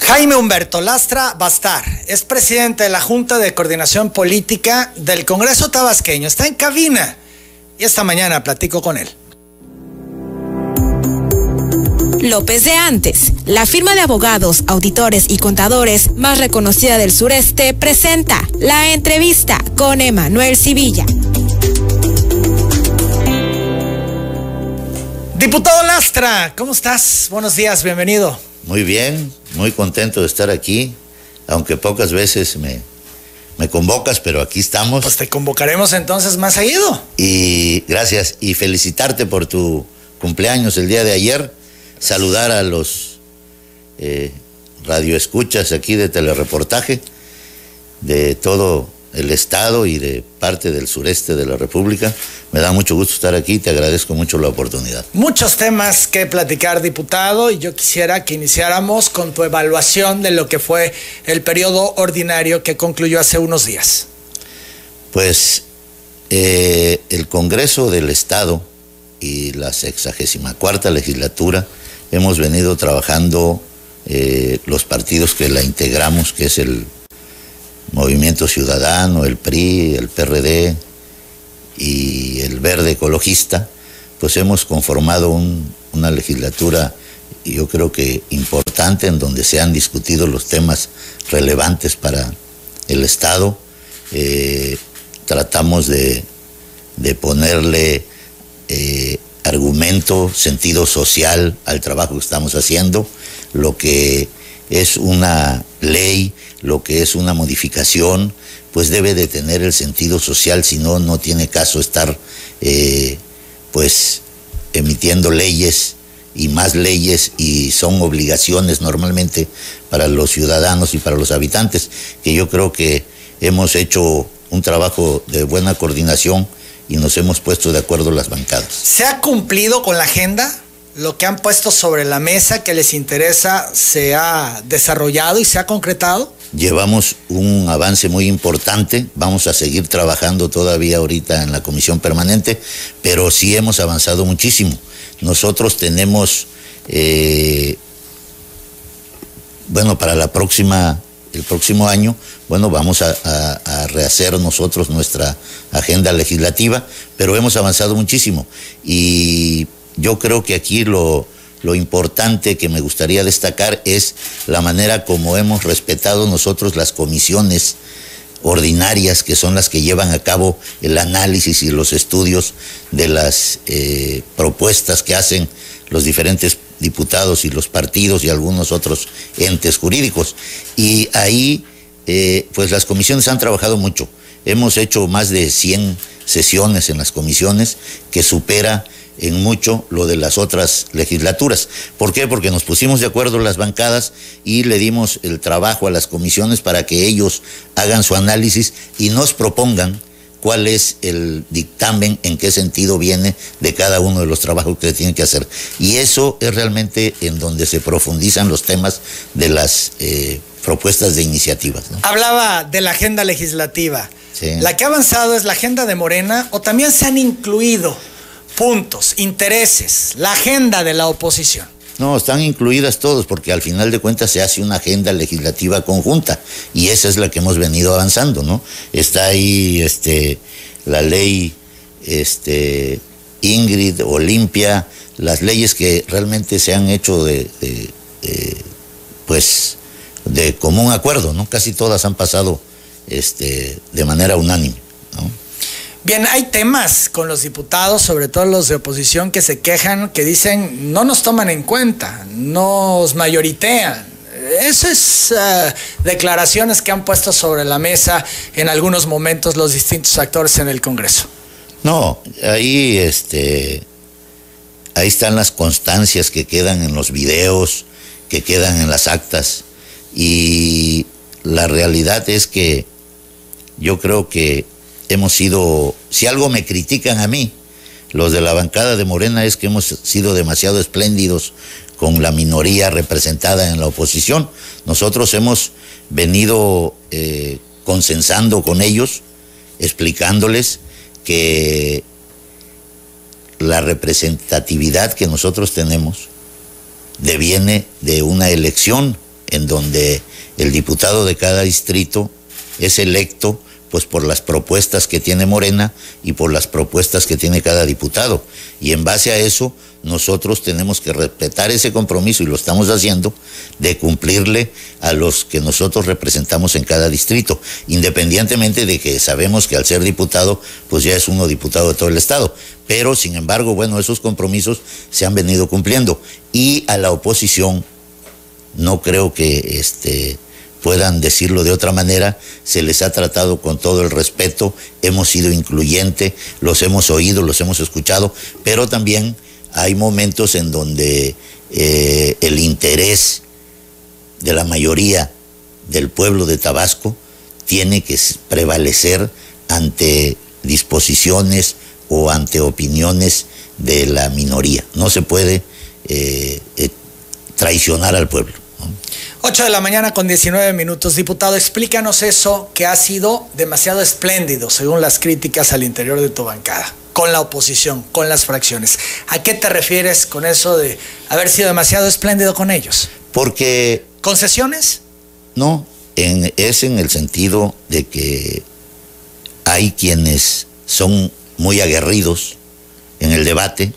Jaime Humberto Lastra Bastar es presidente de la Junta de Coordinación Política del Congreso Tabasqueño. Está en cabina y esta mañana platico con él. López de Antes, la firma de abogados, auditores y contadores más reconocida del sureste, presenta la entrevista con Emanuel Civilla. Diputado Lastra, ¿cómo estás? Buenos días, bienvenido. Muy bien, muy contento de estar aquí, aunque pocas veces me, me convocas, pero aquí estamos. Pues te convocaremos entonces más seguido. Y gracias, y felicitarte por tu cumpleaños el día de ayer, saludar a los eh, radioescuchas aquí de telereportaje de todo el estado y de parte del sureste de la República. Me da mucho gusto estar aquí y te agradezco mucho la oportunidad. Muchos temas que platicar, diputado, y yo quisiera que iniciáramos con tu evaluación de lo que fue el periodo ordinario que concluyó hace unos días. Pues eh, el Congreso del Estado y la sexagésima cuarta legislatura hemos venido trabajando eh, los partidos que la integramos, que es el Movimiento Ciudadano, el PRI, el PRD y el Verde Ecologista, pues hemos conformado una legislatura, yo creo que importante, en donde se han discutido los temas relevantes para el Estado. Eh, tratamos de, ponerle eh, argumento, sentido social al trabajo que estamos haciendo, lo que es una ley, lo que es una modificación, pues debe de tener el sentido social, si no, no tiene caso estar eh, pues emitiendo leyes y más leyes y son obligaciones normalmente para los ciudadanos y para los habitantes, que yo creo que hemos hecho un trabajo de buena coordinación y nos hemos puesto de acuerdo las bancadas. ¿Se ha cumplido con la agenda? Lo que han puesto sobre la mesa que les interesa se ha desarrollado y se ha concretado? Llevamos un avance muy importante, vamos a seguir trabajando todavía ahorita en la comisión permanente, pero sí hemos avanzado muchísimo. Nosotros tenemos, eh, bueno, para la próxima, el próximo año, bueno, vamos a, a rehacer nosotros nuestra agenda legislativa, pero hemos avanzado muchísimo. Y yo creo que aquí lo, importante que me gustaría destacar es la manera como hemos respetado nosotros las comisiones ordinarias que son las que llevan a cabo el análisis y los estudios de las eh, propuestas que hacen los diferentes diputados y los partidos y algunos otros entes jurídicos. Y ahí, eh, pues las comisiones han trabajado mucho. Hemos hecho más de 100 sesiones en las comisiones que supera en mucho lo de las otras legislaturas. ¿Por qué? Porque nos pusimos de acuerdo las bancadas y le dimos el trabajo a las comisiones para que ellos hagan su análisis y nos propongan cuál es el dictamen, en qué sentido viene de cada uno de los trabajos que se tienen que hacer. Y eso es realmente en donde se profundizan los temas de las eh, propuestas de iniciativas. Hablaba de la agenda legislativa. ¿La que ha avanzado es la agenda de Morena o también se han incluido puntos, intereses, la agenda de la oposición. No, están incluidas todos porque al final de cuentas se hace una agenda legislativa conjunta y esa es la que hemos venido avanzando, ¿no? Está ahí este, la ley este, Ingrid, Olimpia, las leyes que realmente se han hecho de, pues, de común acuerdo, ¿no? Casi todas han pasado este, de manera unánime, ¿no? Bien, hay temas con los diputados, sobre todo los de oposición, que se quejan, que dicen no nos toman en cuenta, nos mayoritean. Esas uh, declaraciones que han puesto sobre la mesa en algunos momentos los distintos actores en el Congreso. No, ahí este ahí están las constancias que quedan en los videos, que quedan en las actas y la realidad es que yo creo que hemos sido, si algo me critican a mí, los de la bancada de Morena es que hemos sido demasiado espléndidos con la minoría representada en la oposición. Nosotros hemos venido eh, consensando con ellos, explicándoles que la representatividad que nosotros tenemos deviene de una elección en donde el diputado de cada distrito es electo pues por las propuestas que tiene Morena y por las propuestas que tiene cada diputado. Y en base a eso, nosotros tenemos que respetar ese compromiso, y lo estamos haciendo, de cumplirle a los que nosotros representamos en cada distrito, independientemente de que sabemos que al ser diputado, pues ya es uno diputado de todo el Estado. Pero, sin embargo, bueno, esos compromisos se han venido cumpliendo. Y a la oposición, no creo que este puedan decirlo de otra manera, se les ha tratado con todo el respeto, hemos sido incluyente, los hemos oído, los hemos escuchado, pero también hay momentos en donde eh, el interés de la mayoría del pueblo de Tabasco tiene que prevalecer ante disposiciones o ante opiniones de la minoría. No se puede eh, eh, traicionar al pueblo. 8 de la mañana con 19 minutos. Diputado, explícanos eso que ha sido demasiado espléndido, según las críticas al interior de tu bancada, con la oposición, con las fracciones. ¿A qué te refieres con eso de haber sido demasiado espléndido con ellos? Porque... ¿Concesiones? No, es en el sentido de que hay quienes son muy aguerridos en el debate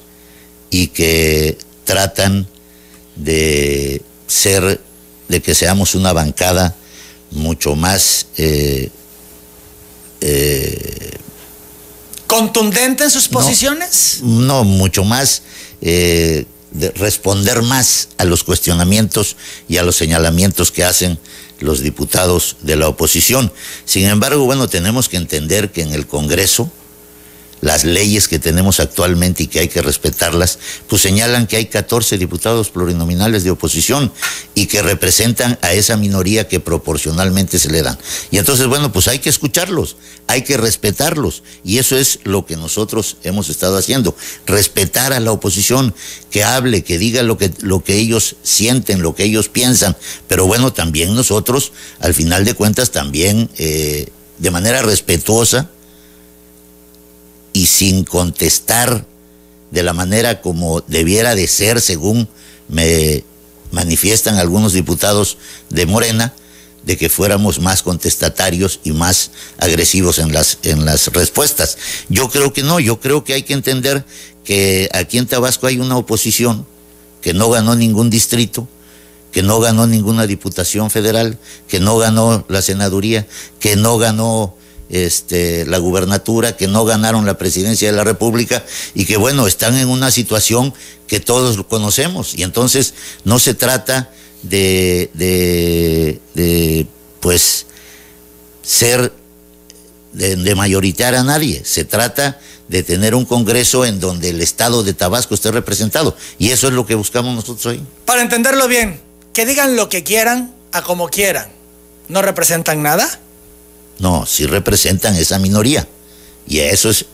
y que tratan de ser de que seamos una bancada mucho más eh, eh, contundente en sus posiciones. No, mucho más eh, de responder más a los cuestionamientos y a los señalamientos que hacen los diputados de la oposición. Sin embargo, bueno, tenemos que entender que en el Congreso las leyes que tenemos actualmente y que hay que respetarlas, pues señalan que hay 14 diputados plurinominales de oposición y que representan a esa minoría que proporcionalmente se le dan. Y entonces, bueno, pues hay que escucharlos, hay que respetarlos. Y eso es lo que nosotros hemos estado haciendo, respetar a la oposición, que hable, que diga lo que, lo que ellos sienten, lo que ellos piensan. Pero bueno, también nosotros, al final de cuentas, también eh, de manera respetuosa, y sin contestar de la manera como debiera de ser, según me manifiestan algunos diputados de Morena, de que fuéramos más contestatarios y más agresivos en las, en las respuestas. Yo creo que no, yo creo que hay que entender que aquí en Tabasco hay una oposición que no ganó ningún distrito, que no ganó ninguna diputación federal, que no ganó la senaduría, que no ganó este, la gubernatura, que no ganaron la presidencia de la República y que bueno, están en una situación que todos conocemos. Y entonces no se trata de, de, pues, ser, de, de mayoritear a nadie. Se trata de tener un Congreso en donde el Estado de Tabasco esté representado. Y eso es lo que buscamos nosotros hoy. Para entenderlo bien, que digan lo que quieran a como quieran. ¿No representan nada? No, sí representan esa minoría. Y a eso es,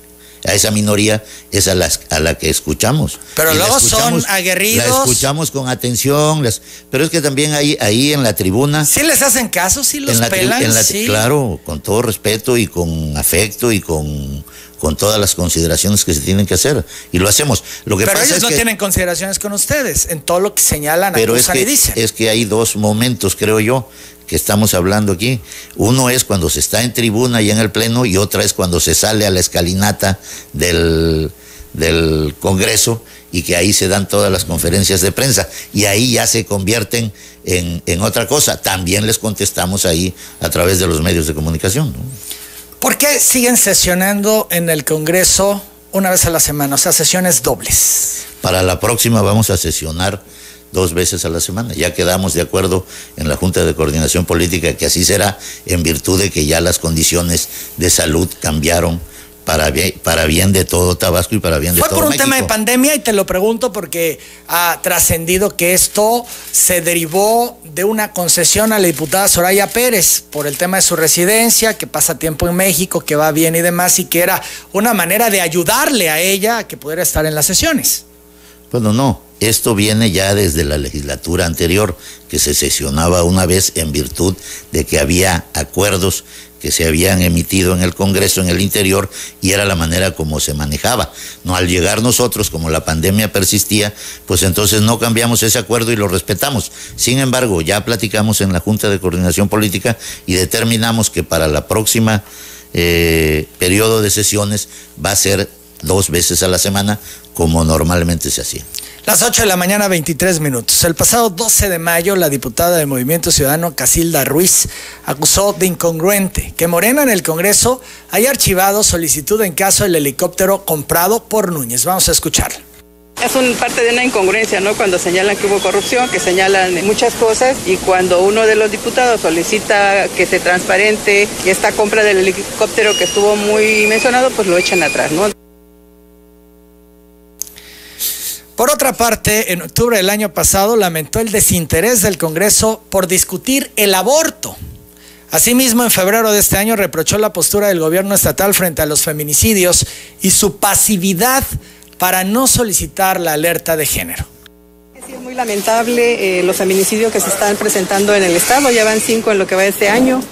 a esa minoría es a, las, a la que escuchamos. Pero luego son aguerridos. La escuchamos con atención, las, pero es que también ahí, ahí en la tribuna. Sí les hacen caso, sí los pelan. Claro, con todo respeto y con afecto y con, con todas las consideraciones que se tienen que hacer. Y lo hacemos. Lo que pero ellos no tienen consideraciones con ustedes en todo lo que señalan, pero es que, y dicen. Es que hay dos momentos, creo yo que estamos hablando aquí. Uno es cuando se está en tribuna y en el pleno y otra es cuando se sale a la escalinata del, del Congreso y que ahí se dan todas las conferencias de prensa y ahí ya se convierten en, en otra cosa. También les contestamos ahí a través de los medios de comunicación. ¿Por qué siguen sesionando en el Congreso una vez a la semana? O sea, sesiones dobles. Para la próxima vamos a sesionar dos veces a la semana. Ya quedamos de acuerdo en la Junta de Coordinación Política que así será en virtud de que ya las condiciones de salud cambiaron para bien, para bien de todo Tabasco y para bien de todo Fue por un tema de pandemia y te lo pregunto porque ha trascendido que esto se derivó de una concesión a la diputada Soraya Pérez por el tema de su residencia, que pasa tiempo en México, que va bien y demás, y que era una manera de ayudarle a ella a que pudiera estar en las sesiones. Bueno, no, esto viene ya desde la legislatura anterior, que se sesionaba una vez en virtud de que había acuerdos que se habían emitido en el Congreso, en el interior, y era la manera como se manejaba. No al llegar nosotros, como la pandemia persistía, pues entonces no cambiamos ese acuerdo y lo respetamos. Sin embargo, ya platicamos en la Junta de Coordinación Política y determinamos que para la próxima eh, periodo de sesiones va a ser dos veces a la semana, como normalmente se hacía. Las 8 de la mañana, 23 minutos. El pasado 12 de mayo, la diputada del Movimiento Ciudadano Casilda Ruiz acusó de incongruente que Morena en el Congreso haya archivado solicitud en caso del helicóptero comprado por Núñez. Vamos a escuchar. Es un parte de una incongruencia, ¿no? Cuando señalan que hubo corrupción, que señalan muchas cosas y cuando uno de los diputados solicita que se transparente esta compra del helicóptero que estuvo muy mencionado, pues lo echan atrás, ¿no? Por otra parte, en octubre del año pasado lamentó el desinterés del Congreso por discutir el aborto. Asimismo, en febrero de este año reprochó la postura del gobierno estatal frente a los feminicidios y su pasividad para no solicitar la alerta de género. es muy lamentable eh, los feminicidios que se están presentando en el Estado, ya van cinco en lo que va este año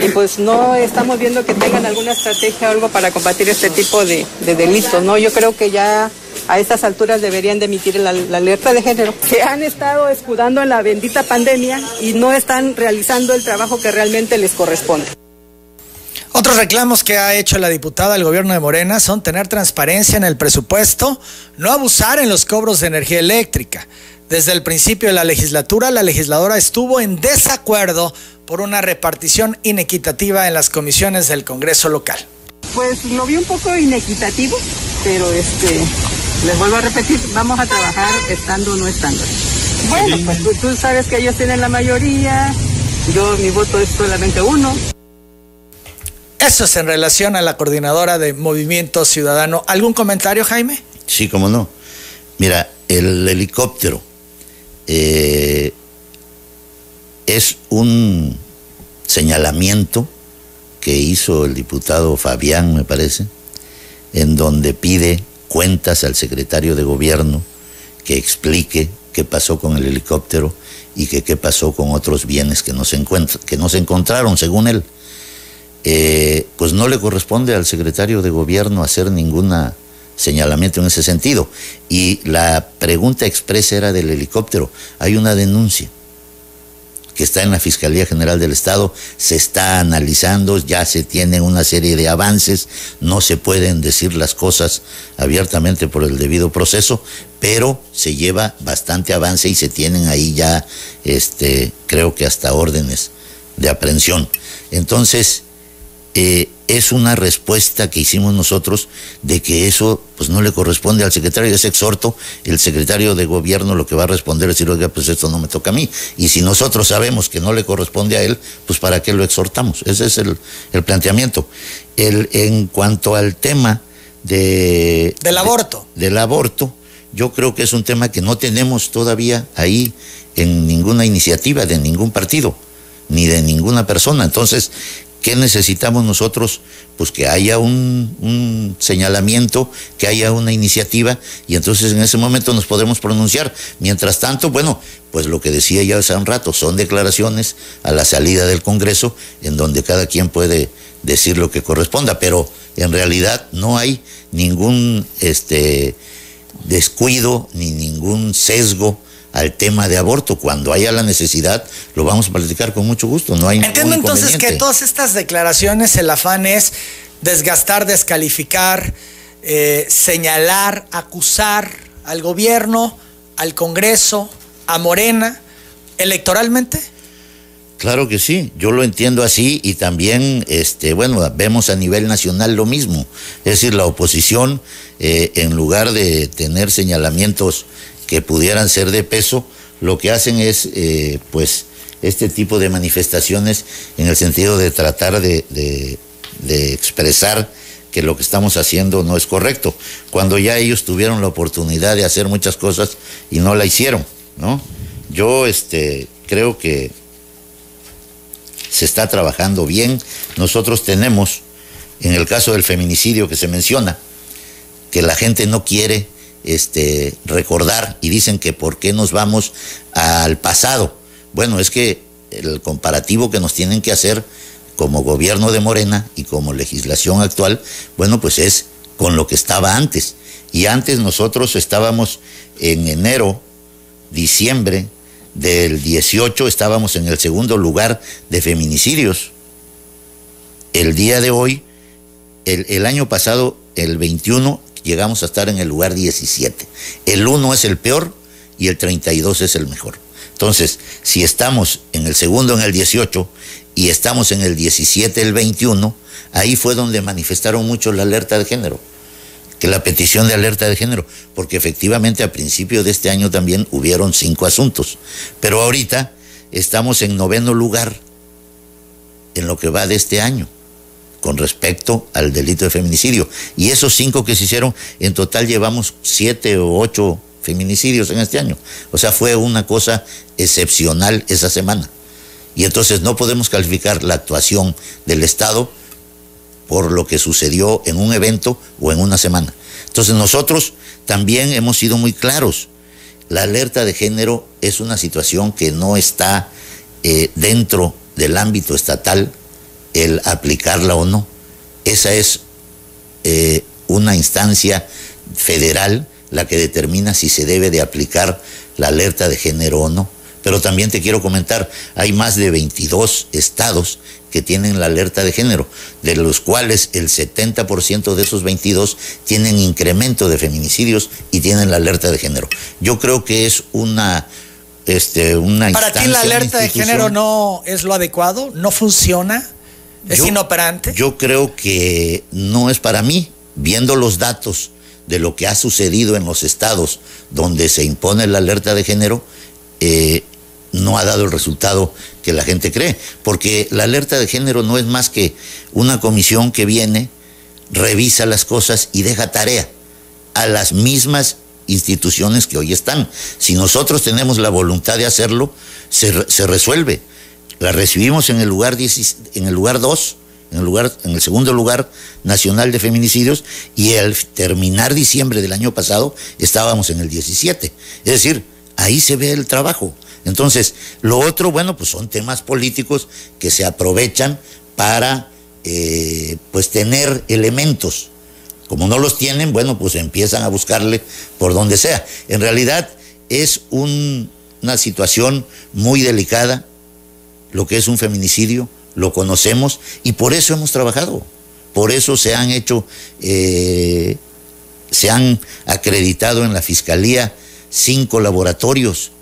y pues no estamos viendo que tengan alguna estrategia o algo para combatir este tipo de, de delitos, ¿no? Yo creo que ya a estas alturas deberían de emitir la, la, alerta de género. Se han estado escudando en la bendita pandemia y no están realizando el trabajo que realmente les corresponde. Otros reclamos que ha hecho la diputada al gobierno de Morena son tener transparencia en el presupuesto, no abusar en los cobros de energía eléctrica. Desde el principio de la legislatura, la legisladora estuvo en desacuerdo por una repartición inequitativa en las comisiones del Congreso local. Pues lo vi un poco inequitativo, pero este, les vuelvo a repetir, vamos a trabajar estando o no estando. Bueno, pues tú, tú sabes que ellos tienen la mayoría, yo mi voto es solamente uno. Eso es en relación a la coordinadora de Movimiento Ciudadano. ¿Algún comentario, Jaime? Sí, cómo no. Mira, el helicóptero eh, es un señalamiento que hizo el diputado Fabián, me parece, en donde pide cuentas al secretario de gobierno que explique qué pasó con el helicóptero y qué pasó con otros bienes que no se, que no se encontraron, según él. Eh, pues no le corresponde al secretario de gobierno hacer ninguna señalamiento en ese sentido. Y la pregunta expresa era del helicóptero. Hay una denuncia que está en la Fiscalía General del Estado, se está analizando, ya se tienen una serie de avances, no se pueden decir las cosas abiertamente por el debido proceso, pero se lleva bastante avance y se tienen ahí ya, este, creo que hasta órdenes de aprehensión. Entonces, eh, es una respuesta que hicimos nosotros de que eso pues no le corresponde al secretario, es exhorto, el secretario de gobierno lo que va a responder es decir, oiga, pues esto no me toca a mí. Y si nosotros sabemos que no le corresponde a él, pues para qué lo exhortamos. Ese es el, el planteamiento. El, en cuanto al tema de... Del aborto. De, del aborto, yo creo que es un tema que no tenemos todavía ahí en ninguna iniciativa de ningún partido, ni de ninguna persona. Entonces, ¿Qué necesitamos nosotros? Pues que haya un, un, señalamiento, que haya una iniciativa y entonces en ese momento nos podremos pronunciar. Mientras tanto, bueno, pues lo que decía ya hace un rato, son declaraciones a la salida del Congreso en donde cada quien puede decir lo que corresponda, pero en realidad no hay ningún este, descuido ni ningún sesgo al tema de aborto. Cuando haya la necesidad, lo vamos a platicar con mucho gusto. No hay Entiendo entonces que todas estas declaraciones, el afán es desgastar, descalificar, eh, señalar, acusar al gobierno, al Congreso, a Morena, electoralmente. Claro que sí, yo lo entiendo así y también, este, bueno, vemos a nivel nacional lo mismo. Es decir, la oposición, eh, en lugar de tener señalamientos que pudieran ser de peso, lo que hacen es, eh, pues, este tipo de manifestaciones en el sentido de tratar de, de, expresar que lo que estamos haciendo no es correcto, cuando ya ellos tuvieron la oportunidad de hacer muchas cosas y no la hicieron, ¿no? Yo, este, creo que se está trabajando bien. Nosotros tenemos, en el caso del feminicidio que se menciona, que la gente no quiere este, recordar y dicen que por qué nos vamos al pasado. Bueno, es que el comparativo que nos tienen que hacer como gobierno de Morena y como legislación actual, bueno, pues es con lo que estaba antes. Y antes nosotros estábamos en enero, diciembre del 18, estábamos en el segundo lugar de feminicidios. El día de hoy, el, el año pasado, el 21, llegamos a estar en el lugar 17. El 1 es el peor y el 32 es el mejor. Entonces, si estamos en el segundo, en el 18, y estamos en el 17, el 21, ahí fue donde manifestaron mucho la alerta de género, que la petición de alerta de género, porque efectivamente a principio de este año también hubieron cinco asuntos, pero ahorita estamos en noveno lugar en lo que va de este año con respecto al delito de feminicidio. Y esos cinco que se hicieron, en total llevamos siete o ocho feminicidios en este año. O sea, fue una cosa excepcional esa semana. Y entonces no podemos calificar la actuación del Estado por lo que sucedió en un evento o en una semana. Entonces nosotros también hemos sido muy claros. La alerta de género es una situación que no está eh, dentro del ámbito estatal el aplicarla o no. Esa es eh, una instancia federal la que determina si se debe de aplicar la alerta de género o no. Pero también te quiero comentar, hay más de 22 estados que tienen la alerta de género, de los cuales el 70% de esos 22 tienen incremento de feminicidios y tienen la alerta de género. Yo creo que es una este una Para ti la alerta de género no es lo adecuado, no funciona, es inoperante. Yo creo que no es para mí, viendo los datos de lo que ha sucedido en los estados donde se impone la alerta de género, eh, no ha dado el resultado que la gente cree, porque la alerta de género no es más que una comisión que viene, revisa las cosas y deja tarea a las mismas instituciones que hoy están. Si nosotros tenemos la voluntad de hacerlo, se, se resuelve. La recibimos en el lugar en el lugar 2, en el lugar en el segundo lugar nacional de feminicidios y al terminar diciembre del año pasado estábamos en el 17. Es decir, ahí se ve el trabajo. Entonces, lo otro, bueno, pues son temas políticos que se aprovechan para, eh, pues, tener elementos. Como no los tienen, bueno, pues empiezan a buscarle por donde sea. En realidad es una situación muy delicada, lo que es un feminicidio, lo conocemos y por eso hemos trabajado. Por eso se han hecho, eh, se han acreditado en la Fiscalía cinco laboratorios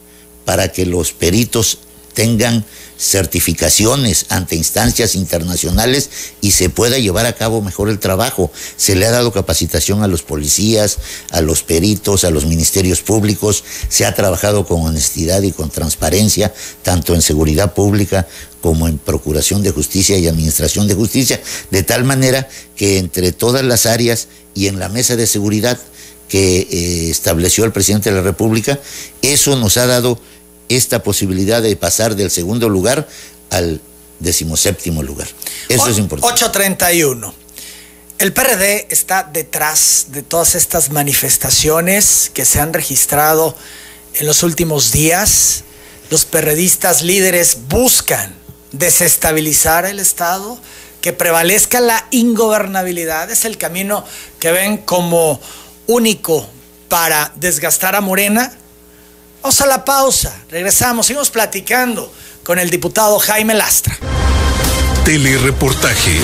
para que los peritos tengan certificaciones ante instancias internacionales y se pueda llevar a cabo mejor el trabajo. Se le ha dado capacitación a los policías, a los peritos, a los ministerios públicos, se ha trabajado con honestidad y con transparencia, tanto en seguridad pública como en procuración de justicia y administración de justicia, de tal manera que entre todas las áreas y en la mesa de seguridad que eh, estableció el presidente de la República, eso nos ha dado esta posibilidad de pasar del segundo lugar al decimoséptimo lugar. Eso es importante. 831. El PRD está detrás de todas estas manifestaciones que se han registrado en los últimos días. Los perredistas líderes buscan desestabilizar el Estado, que prevalezca la ingobernabilidad. Es el camino que ven como único para desgastar a Morena. Vamos a la pausa, regresamos, seguimos platicando con el diputado Jaime Lastra. Telereportaje.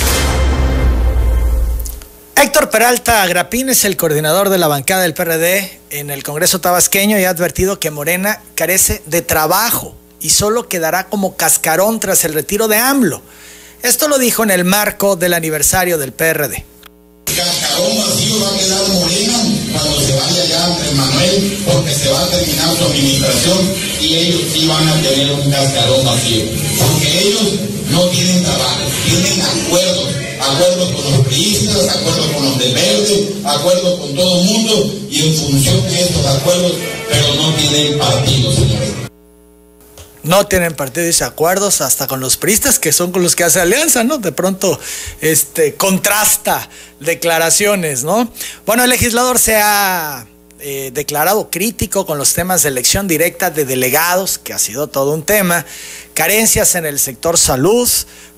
Héctor Peralta Agrapín es el coordinador de la bancada del PRD en el Congreso Tabasqueño y ha advertido que Morena carece de trabajo y solo quedará como cascarón tras el retiro de AMLO. Esto lo dijo en el marco del aniversario del PRD. Cascarón vacío va a quedar Morena cuando se vaya ya Andrés Manuel, porque se va a terminar su administración y ellos sí van a tener un cascarón vacío. Porque ellos no tienen trabajo, tienen acuerdos, acuerdos con los priistas, acuerdos con los de verde, acuerdos con todo el mundo y en función de estos acuerdos, pero no tienen partido, señores no tienen partidos y acuerdos hasta con los priistas que son con los que hace alianza, ¿no? De pronto este contrasta declaraciones, ¿no? Bueno, el legislador se ha eh, declarado crítico con los temas de elección directa de delegados, que ha sido todo un tema, carencias en el sector salud,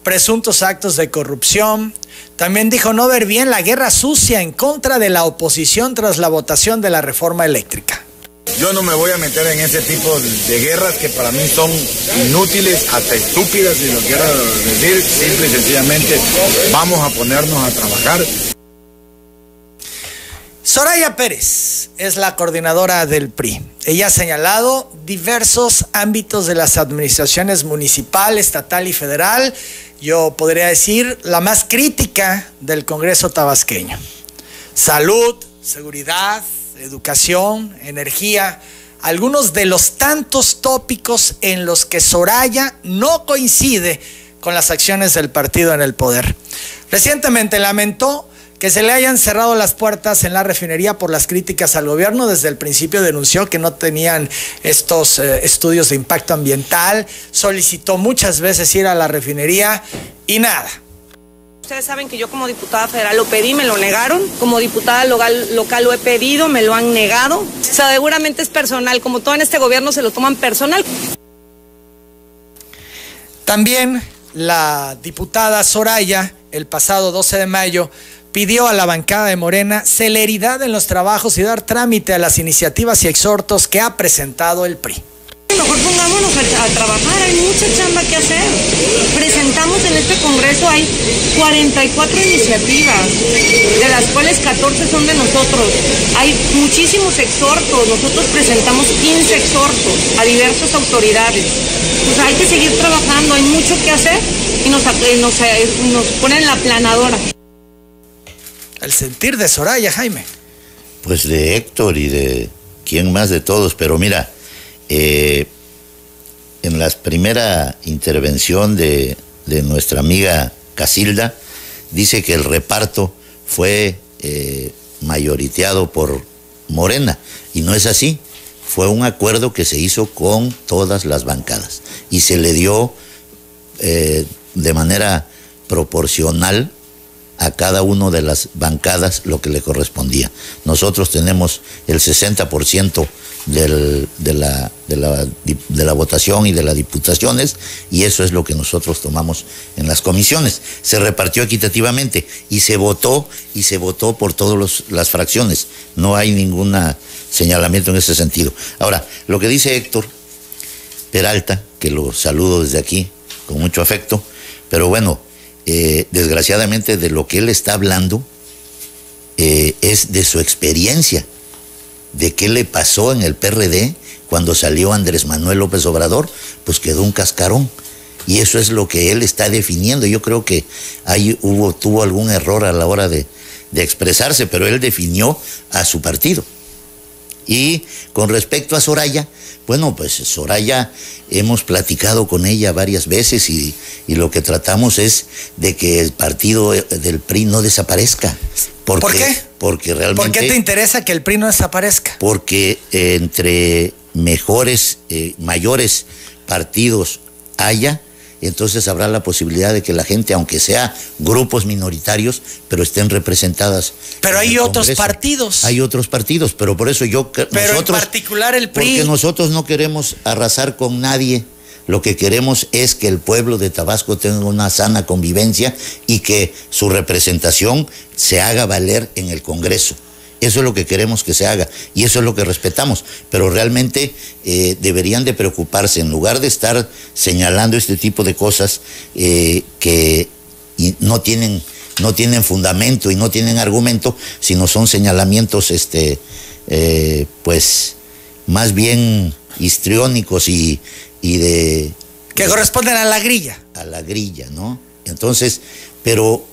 presuntos actos de corrupción. También dijo no ver bien la guerra sucia en contra de la oposición tras la votación de la reforma eléctrica. Yo no me voy a meter en ese tipo de guerras que para mí son inútiles, hasta estúpidas, si lo quiero decir. Simple y sencillamente vamos a ponernos a trabajar. Soraya Pérez es la coordinadora del PRI. Ella ha señalado diversos ámbitos de las administraciones municipal, estatal y federal. Yo podría decir la más crítica del Congreso tabasqueño. Salud, seguridad, educación, energía, algunos de los tantos tópicos en los que Soraya no coincide con las acciones del partido en el poder. Recientemente lamentó que se le hayan cerrado las puertas en la refinería por las críticas al gobierno. Desde el principio denunció que no tenían estos eh, estudios de impacto ambiental, solicitó muchas veces ir a la refinería y nada. Ustedes saben que yo como diputada federal lo pedí, me lo negaron. Como diputada local, local lo he pedido, me lo han negado. Seguramente es personal. Como todo en este gobierno se lo toman personal. También la diputada Soraya, el pasado 12 de mayo, pidió a la bancada de Morena celeridad en los trabajos y dar trámite a las iniciativas y exhortos que ha presentado el PRI. Mejor pongámonos a, a, trabajar, hay mucha chamba que hacer. Presentamos en este Congreso, hay 44 iniciativas, de las cuales 14 son de nosotros. Hay muchísimos exhortos, nosotros presentamos 15 exhortos a diversas autoridades. Pues hay que seguir trabajando, hay mucho que hacer y nos, nos, nos ponen la planadora. El sentir de Soraya, Jaime. Pues de Héctor y de quién más de todos, pero mira, eh, en la primera intervención de, nuestra amiga Casilda, dice que el reparto fue eh, mayoriteado por Morena, y no es así. Fue un acuerdo que se hizo con todas las bancadas y se le dio eh, de manera proporcional a cada una de las bancadas lo que le correspondía. Nosotros tenemos el 60% del, de, la, de, la, de, la, votación y de las diputaciones y eso es lo que nosotros tomamos en las comisiones. Se repartió equitativamente y se votó y se votó por todas las fracciones. No hay ningún señalamiento en ese sentido. Ahora, lo que dice Héctor Peralta, que lo saludo desde aquí con mucho afecto, pero bueno, eh, desgraciadamente de lo que él está hablando eh, es de su experiencia de qué le pasó en el PRD cuando salió Andrés Manuel López Obrador, pues quedó un cascarón. Y eso es lo que él está definiendo. Yo creo que ahí hubo, tuvo algún error a la hora de, de expresarse, pero él definió a su partido. Y con respecto a Soraya, bueno, pues Soraya hemos platicado con ella varias veces y, y, lo que tratamos es de que el partido del PRI no desaparezca. Porque, ¿Por qué? Porque realmente... ¿Por qué te interesa que el PRI no desaparezca? Porque eh, entre mejores, eh, mayores partidos haya, entonces habrá la posibilidad de que la gente, aunque sea grupos minoritarios, pero estén representadas. Pero hay otros Congreso. partidos. Hay otros partidos, pero por eso yo. Pero nosotros, en particular el PRI. Porque nosotros no queremos arrasar con nadie. Lo que queremos es que el pueblo de Tabasco tenga una sana convivencia y que su representación se haga valer en el Congreso. Eso es lo que queremos que se haga y eso es lo que respetamos. Pero realmente eh, deberían de preocuparse, en lugar de estar señalando este tipo de cosas eh, que no tienen, no tienen fundamento y no tienen argumento, sino son señalamientos, este, eh, pues, más bien histriónicos y, y de... Que corresponden a la grilla. A la grilla, ¿no? Entonces, pero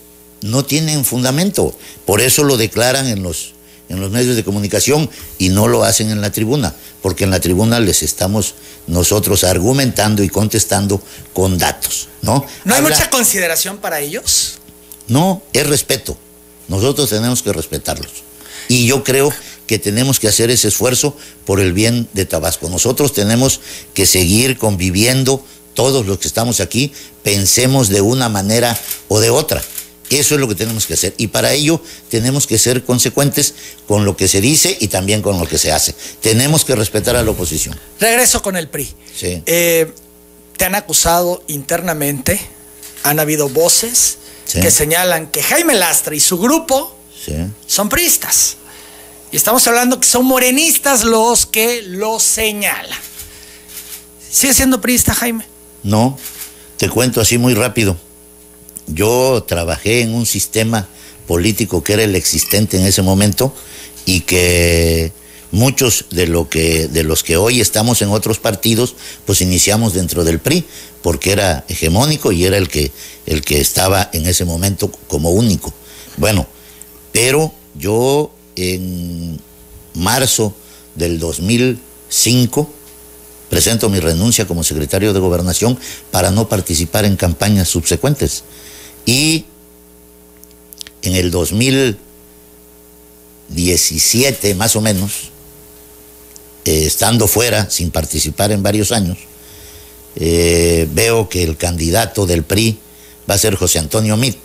no tienen fundamento. Por eso lo declaran en los en los medios de comunicación y no lo hacen en la tribuna, porque en la tribuna les estamos nosotros argumentando y contestando con datos, ¿no? ¿No hay Habla... mucha consideración para ellos? No, es respeto. Nosotros tenemos que respetarlos. Y yo creo que tenemos que hacer ese esfuerzo por el bien de Tabasco. Nosotros tenemos que seguir conviviendo, todos los que estamos aquí, pensemos de una manera o de otra Eso es lo que tenemos que hacer. Y para ello tenemos que ser consecuentes con lo que se dice y también con lo que se hace. Tenemos que respetar a la oposición. Regreso con el PRI. Sí. Eh, te han acusado internamente, han habido voces Sí. que señalan que Jaime Lastra y su grupo Sí. son priistas. Y estamos hablando que son morenistas los que lo señalan. ¿Sigue siendo priista, Jaime? No, te cuento así muy rápido. Yo trabajé en un sistema político que era el existente en ese momento y que muchos de lo que de los que hoy estamos en otros partidos, pues iniciamos dentro del PRI porque era hegemónico y era el que el que estaba en ese momento como único. Bueno, pero yo en marzo del 2005 presento mi renuncia como secretario de gobernación para no participar en campañas subsecuentes. Y en el 2017, más o menos, eh, estando fuera, sin participar en varios años, eh, veo que el candidato del PRI va a ser José Antonio Mit,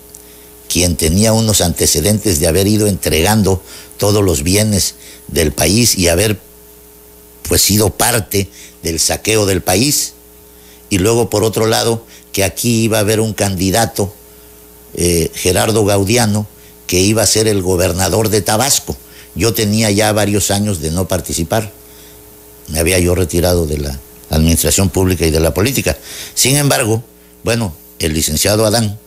quien tenía unos antecedentes de haber ido entregando todos los bienes del país y haber pues sido parte del saqueo del país. Y luego, por otro lado, que aquí iba a haber un candidato, eh, Gerardo Gaudiano, que iba a ser el gobernador de Tabasco. Yo tenía ya varios años de no participar. Me había yo retirado de la administración pública y de la política. Sin embargo, bueno, el licenciado Adán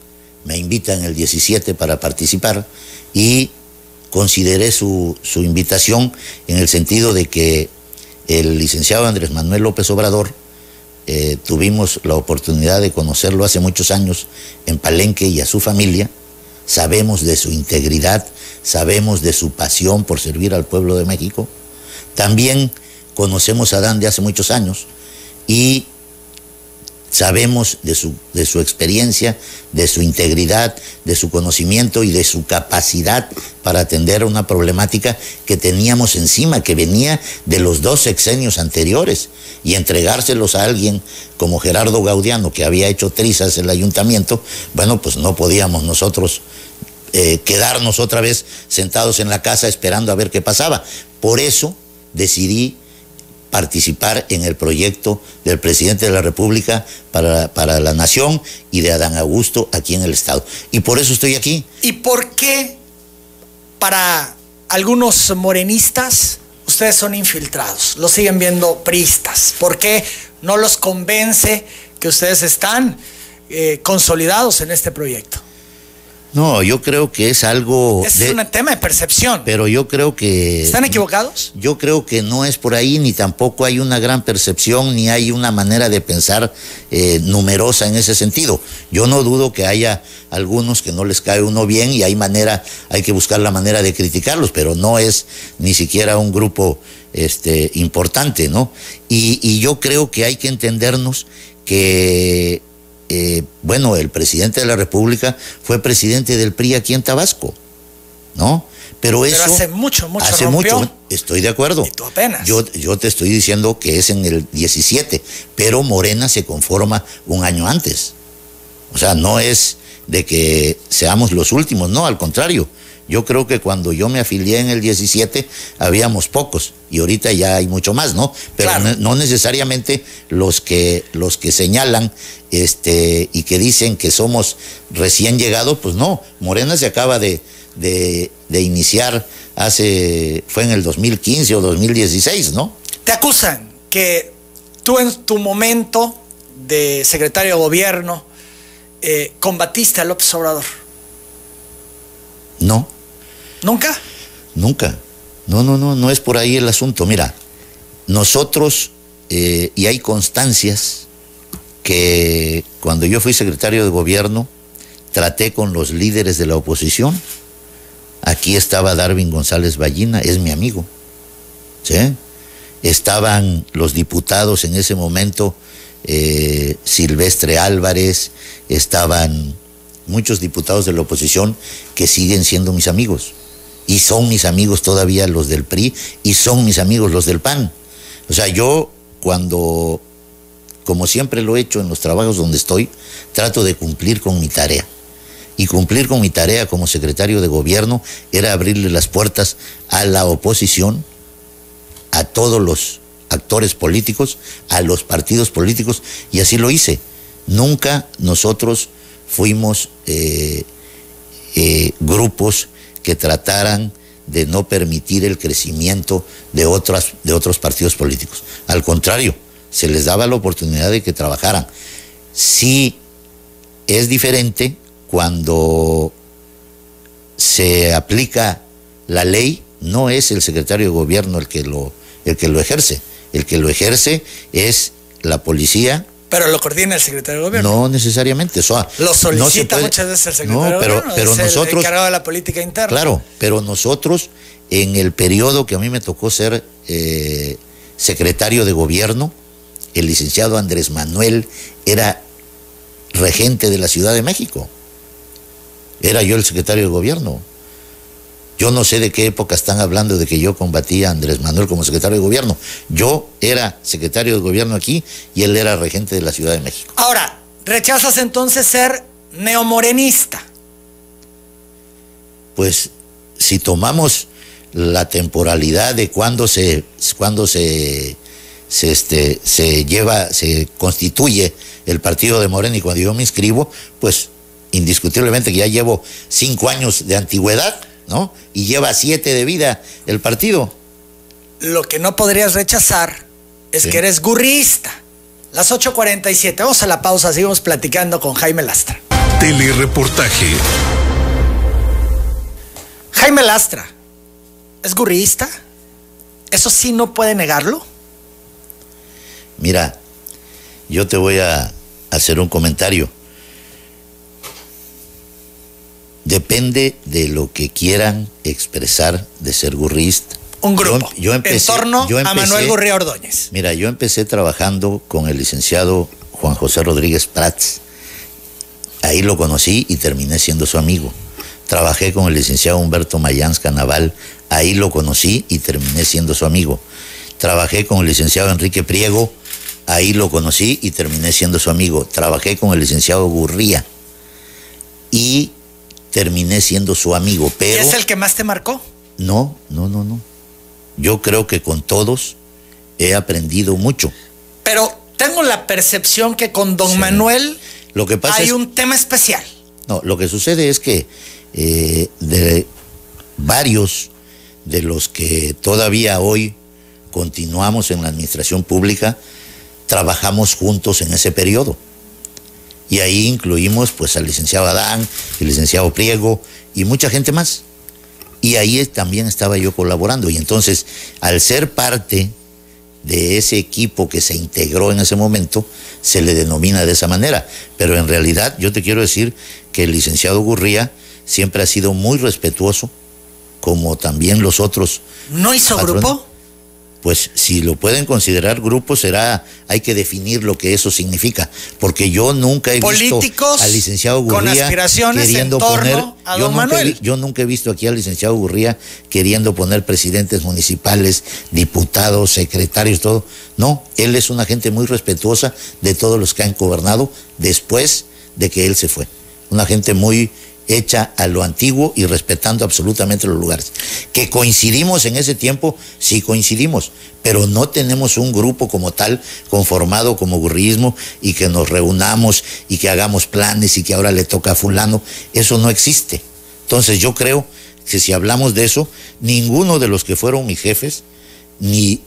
me invita en el 17 para participar y consideré su, su invitación en el sentido de que el licenciado Andrés Manuel López Obrador, eh, tuvimos la oportunidad de conocerlo hace muchos años en Palenque y a su familia, sabemos de su integridad, sabemos de su pasión por servir al pueblo de México, también conocemos a Adán de hace muchos años y sabemos de su, de su experiencia, de su integridad, de su conocimiento y de su capacidad para atender una problemática que teníamos encima, que venía de los dos sexenios anteriores, y entregárselos a alguien como Gerardo Gaudiano, que había hecho trizas el ayuntamiento, bueno, pues no podíamos nosotros eh, quedarnos otra vez sentados en la casa esperando a ver qué pasaba. Por eso decidí participar en el proyecto del presidente de la República para, para la nación y de Adán Augusto aquí en el Estado. Y por eso estoy aquí. ¿Y por qué para algunos morenistas ustedes son infiltrados? Los siguen viendo priistas. ¿Por qué no los convence que ustedes están eh, consolidados en este proyecto? No, yo creo que es algo... Es de- un tema de percepción. pero yo creo que... ¿Están equivocados? Yo creo que no es por ahí, ni tampoco hay una gran percepción, ni hay una manera de pensar eh, numerosa en ese sentido. Yo no dudo que haya algunos que no les cae uno bien y hay manera, hay que buscar la manera de criticarlos, pero no es ni siquiera un grupo este, importante, ¿no? Y, y yo creo que hay que entendernos que, eh, bueno, el presidente de la República fue presidente del PRI aquí en Tabasco, ¿no? Pero Pero eso... hace mucho, mucho Hace rompió. mucho, estoy de acuerdo. Y tú apenas. Yo, yo te estoy diciendo que es en el 17, pero Morena se conforma un año antes. O sea, no es de que seamos los últimos, no, al contrario. Yo creo que cuando yo me afilié en el 17 habíamos pocos y ahorita ya hay mucho más, ¿no? Pero Claro. no, no necesariamente los que los que señalan este y que dicen que somos recién llegados, pues no. Morena se acaba de, de, de iniciar hace fue en el 2015 o 2016, ¿no? Te acusan que tú en tu momento de secretario de gobierno eh, combatiste a López Obrador. No. ¿Nunca? Nunca. No, no, no, no es por ahí el asunto. Mira, nosotros, eh, y hay constancias que cuando yo fui secretario de gobierno, traté con los líderes de la oposición. Aquí estaba Darwin González Ballina, es mi amigo. ¿Sí? Estaban los diputados en ese momento, eh, Silvestre Álvarez, estaban muchos diputados de la oposición que siguen siendo mis amigos. Y son mis amigos todavía los del PRI y son mis amigos los del PAN. O sea, yo cuando, como siempre lo he hecho en los trabajos donde estoy, trato de cumplir con mi tarea. Y cumplir con mi tarea como secretario de gobierno era abrirle las puertas a la oposición, a todos los actores políticos, a los partidos políticos, y así lo hice. Nunca nosotros fuimos eh, eh, grupos que trataran de no permitir el crecimiento de, otras, de otros partidos políticos. Al contrario, se les daba la oportunidad de que trabajaran. Sí es diferente cuando se aplica la ley, no es el secretario de gobierno el que lo, el que lo ejerce. El que lo ejerce es la policía, pero lo coordina el secretario de gobierno. No necesariamente. Eso, lo solicita muchas veces el secretario no, pero, de gobierno. Pero es nosotros. El encargado de la política interna. Claro, pero nosotros, en el periodo que a mí me tocó ser eh, secretario de gobierno, el licenciado Andrés Manuel era regente de la Ciudad de México. Era yo el secretario de gobierno. Yo no sé de qué época están hablando de que yo combatía a Andrés Manuel como secretario de gobierno. Yo era secretario de gobierno aquí y él era regente de la Ciudad de México. Ahora, ¿rechazas entonces ser neomorenista? Pues si tomamos la temporalidad de cuando se, cuando se, se, este, se lleva, se constituye el partido de Morena y cuando yo me inscribo, pues indiscutiblemente que ya llevo cinco años de antigüedad, ¿no? Y lleva siete de vida el partido. Lo que no podrías rechazar es Sí. que eres gurrista. Las 8.47, vamos a la pausa, seguimos platicando con Jaime Lastra. Telereportaje. Jaime Lastra, ¿es gurrista? ¿Eso sí no puede negarlo? Mira, yo te voy a hacer un comentario. Depende de lo que quieran expresar de ser gurrista. Un grupo. Yo, yo empecé, en torno yo a Manuel Gurría Ordóñez. Mira, yo empecé trabajando con el licenciado Juan José Rodríguez Prats. Ahí lo conocí y terminé siendo su amigo. Trabajé con el licenciado Humberto Mayans Canaval. Ahí lo conocí y terminé siendo su amigo. Trabajé con el licenciado Enrique Priego. Ahí lo conocí y terminé siendo su amigo. Trabajé con el licenciado Gurría y terminé siendo su amigo. ¿Y Pero es el que más te marcó? no, no, no, no. Yo creo que con todos he aprendido mucho. Pero tengo la percepción que con Don Sí. Manuel Lo que pasa hay es un tema especial. No, lo que sucede es que eh, de varios de los que todavía hoy continuamos en la administración pública, trabajamos juntos en ese periodo. Y ahí incluimos pues al licenciado Adán, el licenciado Priego y mucha gente más. Y ahí también estaba yo colaborando. Y entonces, al ser parte de ese equipo que se integró en ese momento, se le denomina de esa manera. Pero en realidad yo te quiero decir que el licenciado Gurría siempre ha sido muy respetuoso, como también los otros. ¿No hizo patrones. grupo? Pues si lo pueden considerar grupo, será, hay que definir lo que eso significa. Porque yo nunca he visto Políticos al licenciado Gurría queriendo poner. a yo, nunca yo nunca he visto aquí al licenciado Gurría queriendo poner presidentes municipales, diputados, secretarios, todo. No, él es una gente muy respetuosa de todos los que han gobernado después de que él se fue. Una gente muy hecha a lo antiguo y respetando absolutamente los lugares. Que coincidimos en ese tiempo, sí coincidimos, pero no tenemos un grupo como tal conformado como gurrismo y que nos reunamos y que hagamos planes y que ahora le toca a fulano. Eso no existe. Entonces yo creo que si hablamos de eso, ninguno de los que fueron mis jefes, ni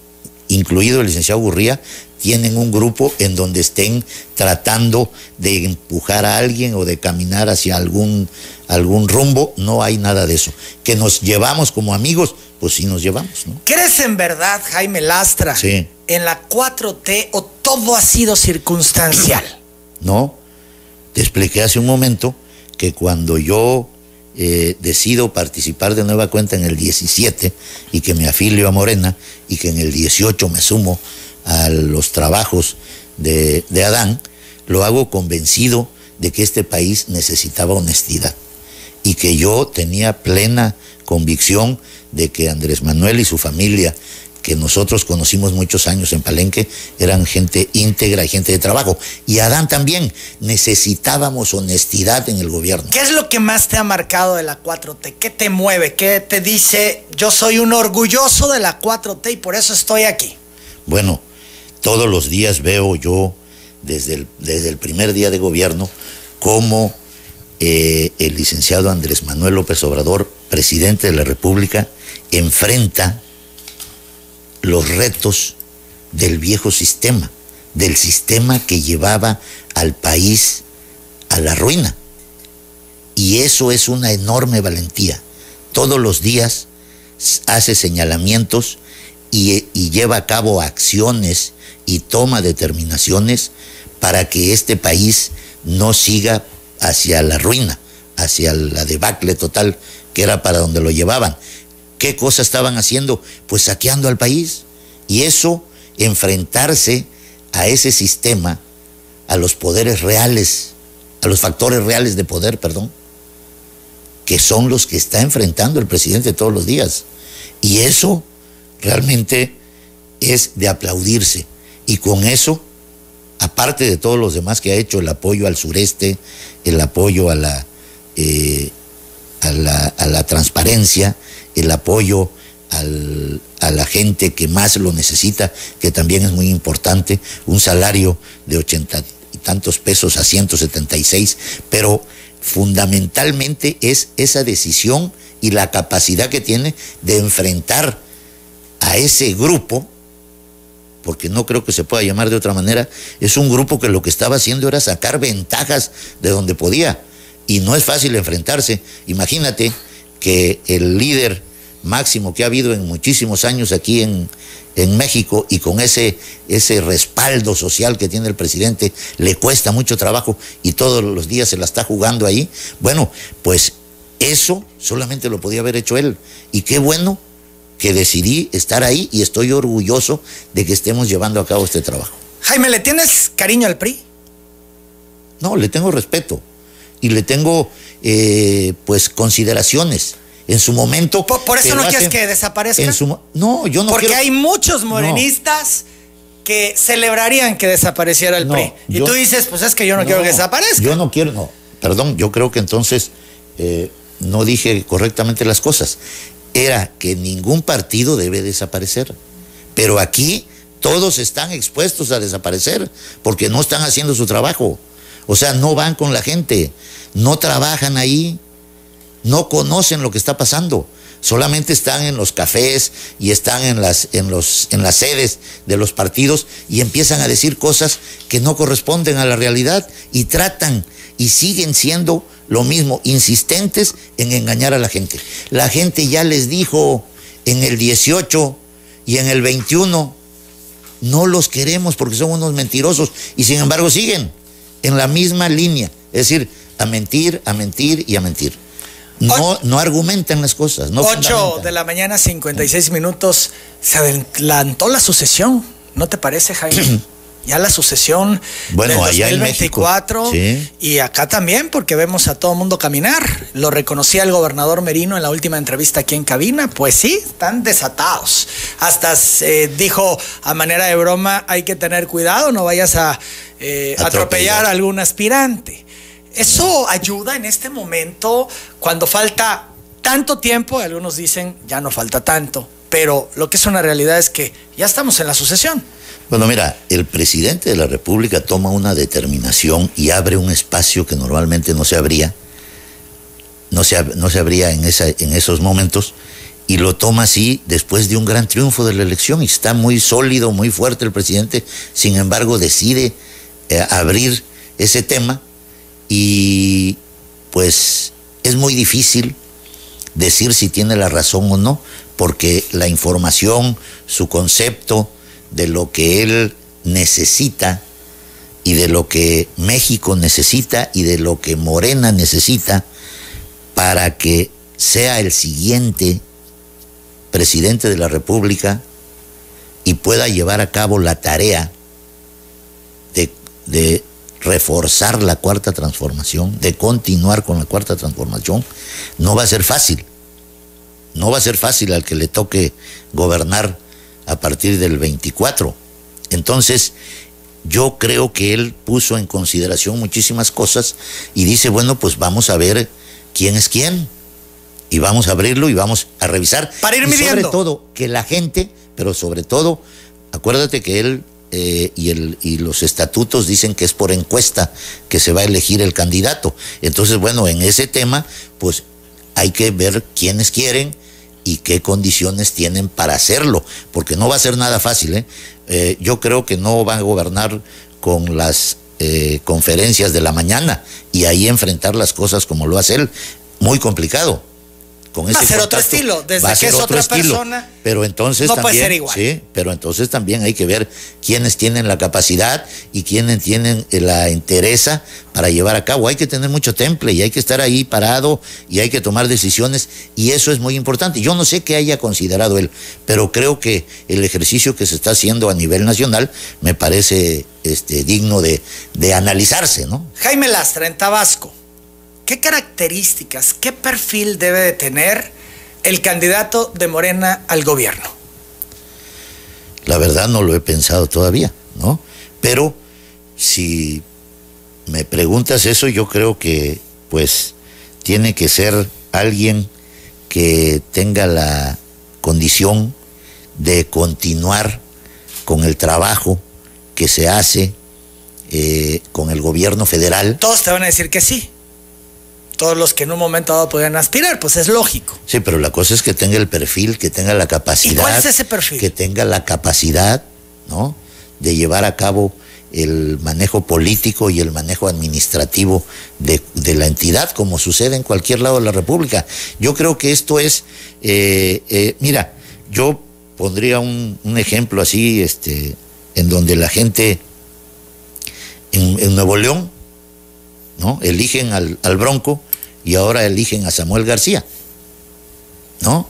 incluido el licenciado Gurría, tienen un grupo en donde estén tratando de empujar a alguien o de caminar hacia algún, algún rumbo. No hay nada de eso. Que nos llevamos como amigos, pues sí nos llevamos, ¿no? ¿Crees en verdad, Jaime Lastra, Sí. en la 4T o todo ha sido circunstancial? No, te expliqué hace un momento que cuando yo eh, decido participar de nueva cuenta en el 17 y que me afilio a Morena y que en el 18 me sumo a los trabajos de, de Adán, lo hago convencido de que este país necesitaba honestidad y que yo tenía plena convicción de que Andrés Manuel y su familia que nosotros conocimos muchos años en Palenque eran gente íntegra y gente de trabajo. Y Adán también necesitábamos honestidad en el gobierno. ¿Qué es lo que más te ha marcado de la 4T? ¿Qué te mueve? ¿Qué te dice, yo soy un orgulloso de la 4T y por eso estoy aquí? Bueno, todos los días veo yo, desde el, desde el primer día de gobierno, cómo eh, el licenciado Andrés Manuel López Obrador, presidente de la República, enfrenta los retos del viejo sistema, del sistema que llevaba al país a la ruina. Y eso es una enorme valentía. Todos los días hace señalamientos y, lleva a cabo acciones y toma determinaciones para que este país no siga hacia la ruina, hacia la debacle total que era para donde lo llevaban. ¿Qué cosa estaban haciendo? Pues saqueando al país. Y eso, enfrentarse a ese sistema, a los poderes reales, a los factores reales de poder, perdón, que son los que está enfrentando el presidente todos los días. Y eso realmente es de aplaudirse. Y con eso, aparte de todos los demás que ha hecho, el apoyo al sureste, el apoyo a la, eh, a la, a la transparencia, el apoyo al, a la gente que más lo necesita, que también es muy importante, un salario de ochenta y tantos pesos a 176, pero fundamentalmente es esa decisión y la capacidad que tiene de enfrentar a ese grupo, porque no creo que se pueda llamar de otra manera, es un grupo que lo que estaba haciendo era sacar ventajas de donde podía. Y no es fácil enfrentarse. Imagínate que el líder máximo que ha habido en muchísimos años aquí en, en México y con ese, ese respaldo social que tiene el presidente, le cuesta mucho trabajo y todos los días se la está jugando ahí. Bueno, pues eso solamente lo podía haber hecho él. Y qué bueno que decidí estar ahí y estoy orgulloso de que estemos llevando a cabo este trabajo. Jaime, ¿le tienes cariño al PRI? No, le tengo respeto y le tengo eh, pues consideraciones en su momento. Por, por eso no quieres que desaparezca. En su, no, yo no Porque quiero, hay muchos morenistas no. que celebrarían que desapareciera el no, PRI. Y yo, tú dices, pues es que yo no, quiero que desaparezca. Yo no quiero, no. Perdón, yo creo que entonces eh, no dije correctamente las cosas. Era que ningún partido debe desaparecer. Pero aquí todos están expuestos a desaparecer porque no están haciendo su trabajo. O sea, no van con la gente, no trabajan ahí, no conocen lo que está pasando. Solamente están en los cafés y están en las, en, los, en las sedes de los partidos y empiezan a decir cosas que no corresponden a la realidad y tratan y siguen siendo lo mismo, insistentes en engañar a la gente. La gente ya les dijo en el 18 y en el 21, no los queremos porque son unos mentirosos y sin embargo siguen en la misma línea, es decir, a mentir, a mentir y a mentir. No, no argumentan las cosas. No 8 de la mañana, 56 minutos. Se adelantó la sucesión. ¿No te parece, Jaime? ya la sucesión bueno, del allá 2024 en México, sí. y acá también porque vemos a todo el mundo caminar. Lo reconocía el gobernador Merino en la última entrevista aquí en cabina. Pues sí, están desatados. Hasta eh, dijo a manera de broma, hay que tener cuidado, no vayas a eh, atropellar. atropellar a algún aspirante. Eso ayuda en este momento cuando falta tanto tiempo, algunos dicen ya no falta tanto, pero lo que es una realidad es que ya estamos en la sucesión. Bueno, mira, el presidente de la República toma una determinación y abre un espacio que normalmente no se abría, no se, no se abría en, esa, en esos momentos, y lo toma así después de un gran triunfo de la elección, y está muy sólido, muy fuerte el presidente, sin embargo decide eh, abrir ese tema, y pues es muy difícil decir si tiene la razón o no, porque la información, su concepto, de lo que él necesita y de lo que México necesita y de lo que Morena necesita para que sea el siguiente presidente de la República y pueda llevar a cabo la tarea de, reforzar la cuarta transformación, de continuar con la cuarta transformación, no va a ser fácil. No va a ser fácil al que le toque gobernar a partir del 24. Entonces, yo creo que él puso en consideración muchísimas cosas y dice, bueno, pues vamos a ver quién es quién. Y vamos a abrirlo y vamos a revisar. Para ir Y midiendo. Sobre todo, que la gente, pero sobre todo, acuérdate que él eh, y, el, y los estatutos dicen que es por encuesta que se va a elegir el candidato. Entonces, bueno, en ese tema, pues hay que ver quiénes quieren y qué condiciones tienen para hacerlo, porque no va a ser nada fácil. ¿eh? Eh, yo creo que no van a gobernar con las eh, conferencias de la mañana y ahí enfrentar las cosas como lo hace él. Muy complicado. Con Va ese a ser otro estilo, desde Va a que es otra estilo. persona, Pero entonces no puede también, ser igual. sí, pero entonces también hay que ver quiénes tienen la capacidad y quiénes tienen eh, la interesa para llevar a cabo. Hay que tener mucho temple y hay que estar ahí parado y hay que tomar decisiones y eso es muy importante. Yo no sé qué haya considerado él, pero creo que el ejercicio que se está haciendo a nivel nacional me parece este, digno de, de analizarse, ¿no? Jaime Lastra, en Tabasco, ¿qué características, qué perfil debe de tener el candidato de Morena al gobierno? La verdad no lo he pensado todavía, ¿no? Pero si me preguntas eso, yo creo que pues tiene que ser alguien que tenga la condición de continuar con el trabajo que se hace eh, con el gobierno federal. Todos te van a decir que sí. Todos los que en un momento dado podrían aspirar, pues es lógico. Sí, pero la cosa es que tenga el perfil, que tenga la capacidad. ¿Y cuál es ese perfil? Que tenga la capacidad, ¿no? De llevar a cabo el manejo político y el manejo administrativo de, de la entidad, como sucede en cualquier lado de la República. Yo creo que esto es, eh, eh, mira, yo pondría un, un ejemplo así, este, en donde la gente en, en Nuevo León, ¿no? Eligen al, al Bronco y ahora eligen a Samuel García, ¿no?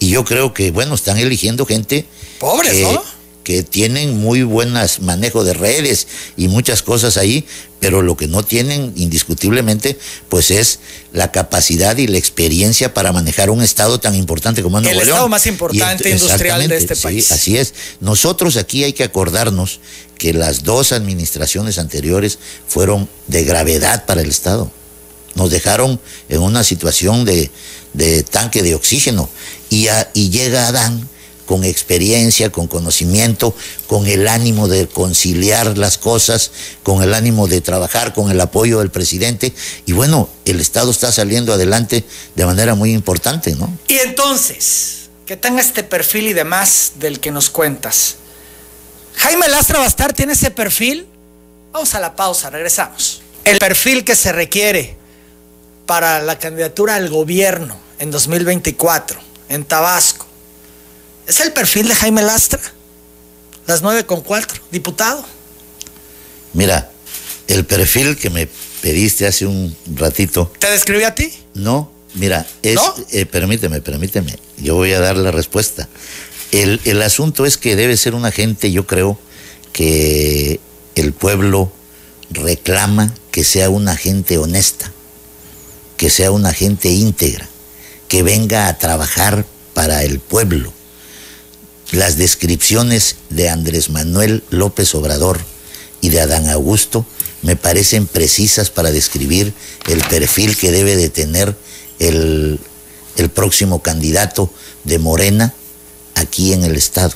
Y yo creo que, bueno, están eligiendo gente Pobres, que, ¿no? que tienen muy buenas manejo de redes y muchas cosas ahí, pero lo que no tienen indiscutiblemente, pues es la capacidad y la experiencia para manejar un estado tan importante como es El Nuevo León. estado más importante industrial de este sí, país. así es. Nosotros aquí hay que acordarnos que las dos administraciones anteriores fueron de gravedad para el Estado. Nos dejaron en una situación de, tanque de oxígeno. Y, a- llega Adán con experiencia, con conocimiento, con el ánimo de conciliar las cosas, con el ánimo de trabajar, con el apoyo del presidente. Y bueno, el Estado está saliendo adelante de manera muy importante, ¿no? Y entonces, que tenga este perfil y demás del que nos cuentas. Jaime Lastra Bastar tiene ese perfil. Vamos a la pausa, regresamos. El perfil que se requiere para la candidatura al gobierno en 2024 en Tabasco. ¿Es el perfil de Jaime Lastra? Las 9 con 4, diputado. Mira, el perfil que me pediste hace un ratito, ¿Te describí a ti? no, mira, es, ¿No? eh, permíteme, permíteme, yo voy a dar la respuesta. El, el asunto es que debe ser una gente, yo creo, que el pueblo reclama que sea una gente honesta, que sea una gente íntegra, que venga a trabajar para el pueblo. Las descripciones de Andrés Manuel López Obrador y de Adán Augusto me parecen precisas para describir el perfil que debe de tener el, el próximo candidato de Morena aquí en el Estado.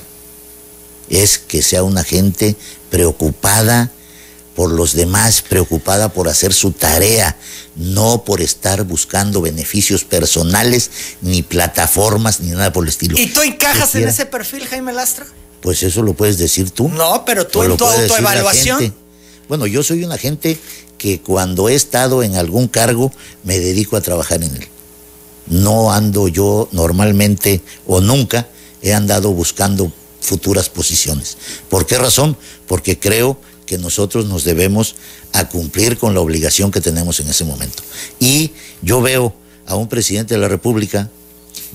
Es que sea una gente preocupada por los demás, preocupada por hacer su tarea, no por estar buscando beneficios personales, ni plataformas, ni nada por el estilo. ¿Y tú encajas en ese perfil, Jaime Lastra? Pues eso lo puedes decir tú. No, pero tú en tu autoevaluación. Bueno, yo soy una gente que cuando he estado en algún cargo me dedico a trabajar en él. No ando yo normalmente o nunca he andado buscando futuras posiciones. ¿Por qué razón? Porque creo que nosotros nos debemos a cumplir con la obligación que tenemos en ese momento. Y yo veo a un presidente de la República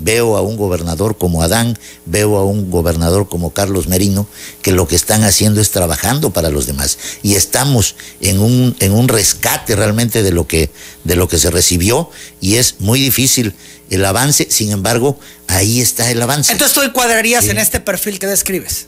veo a un gobernador como Adán, veo a un gobernador como Carlos Merino, que lo que están haciendo es trabajando para los demás. Y estamos en un, en un rescate realmente de lo, que, de lo que se recibió y es muy difícil el avance, sin embargo, ahí está el avance. Entonces tú encuadrarías en este perfil que describes.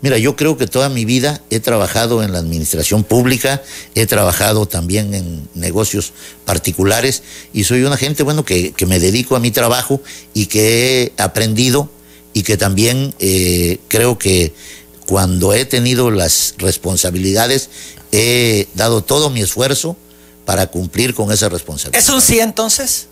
Mira, yo creo que toda mi vida he trabajado en la administración pública, he trabajado también en negocios particulares y soy una gente, bueno, que, que me dedico a mi trabajo y que he aprendido y que también eh, creo que cuando he tenido las responsabilidades he dado todo mi esfuerzo para cumplir con esa responsabilidad. ¿Es un sí entonces?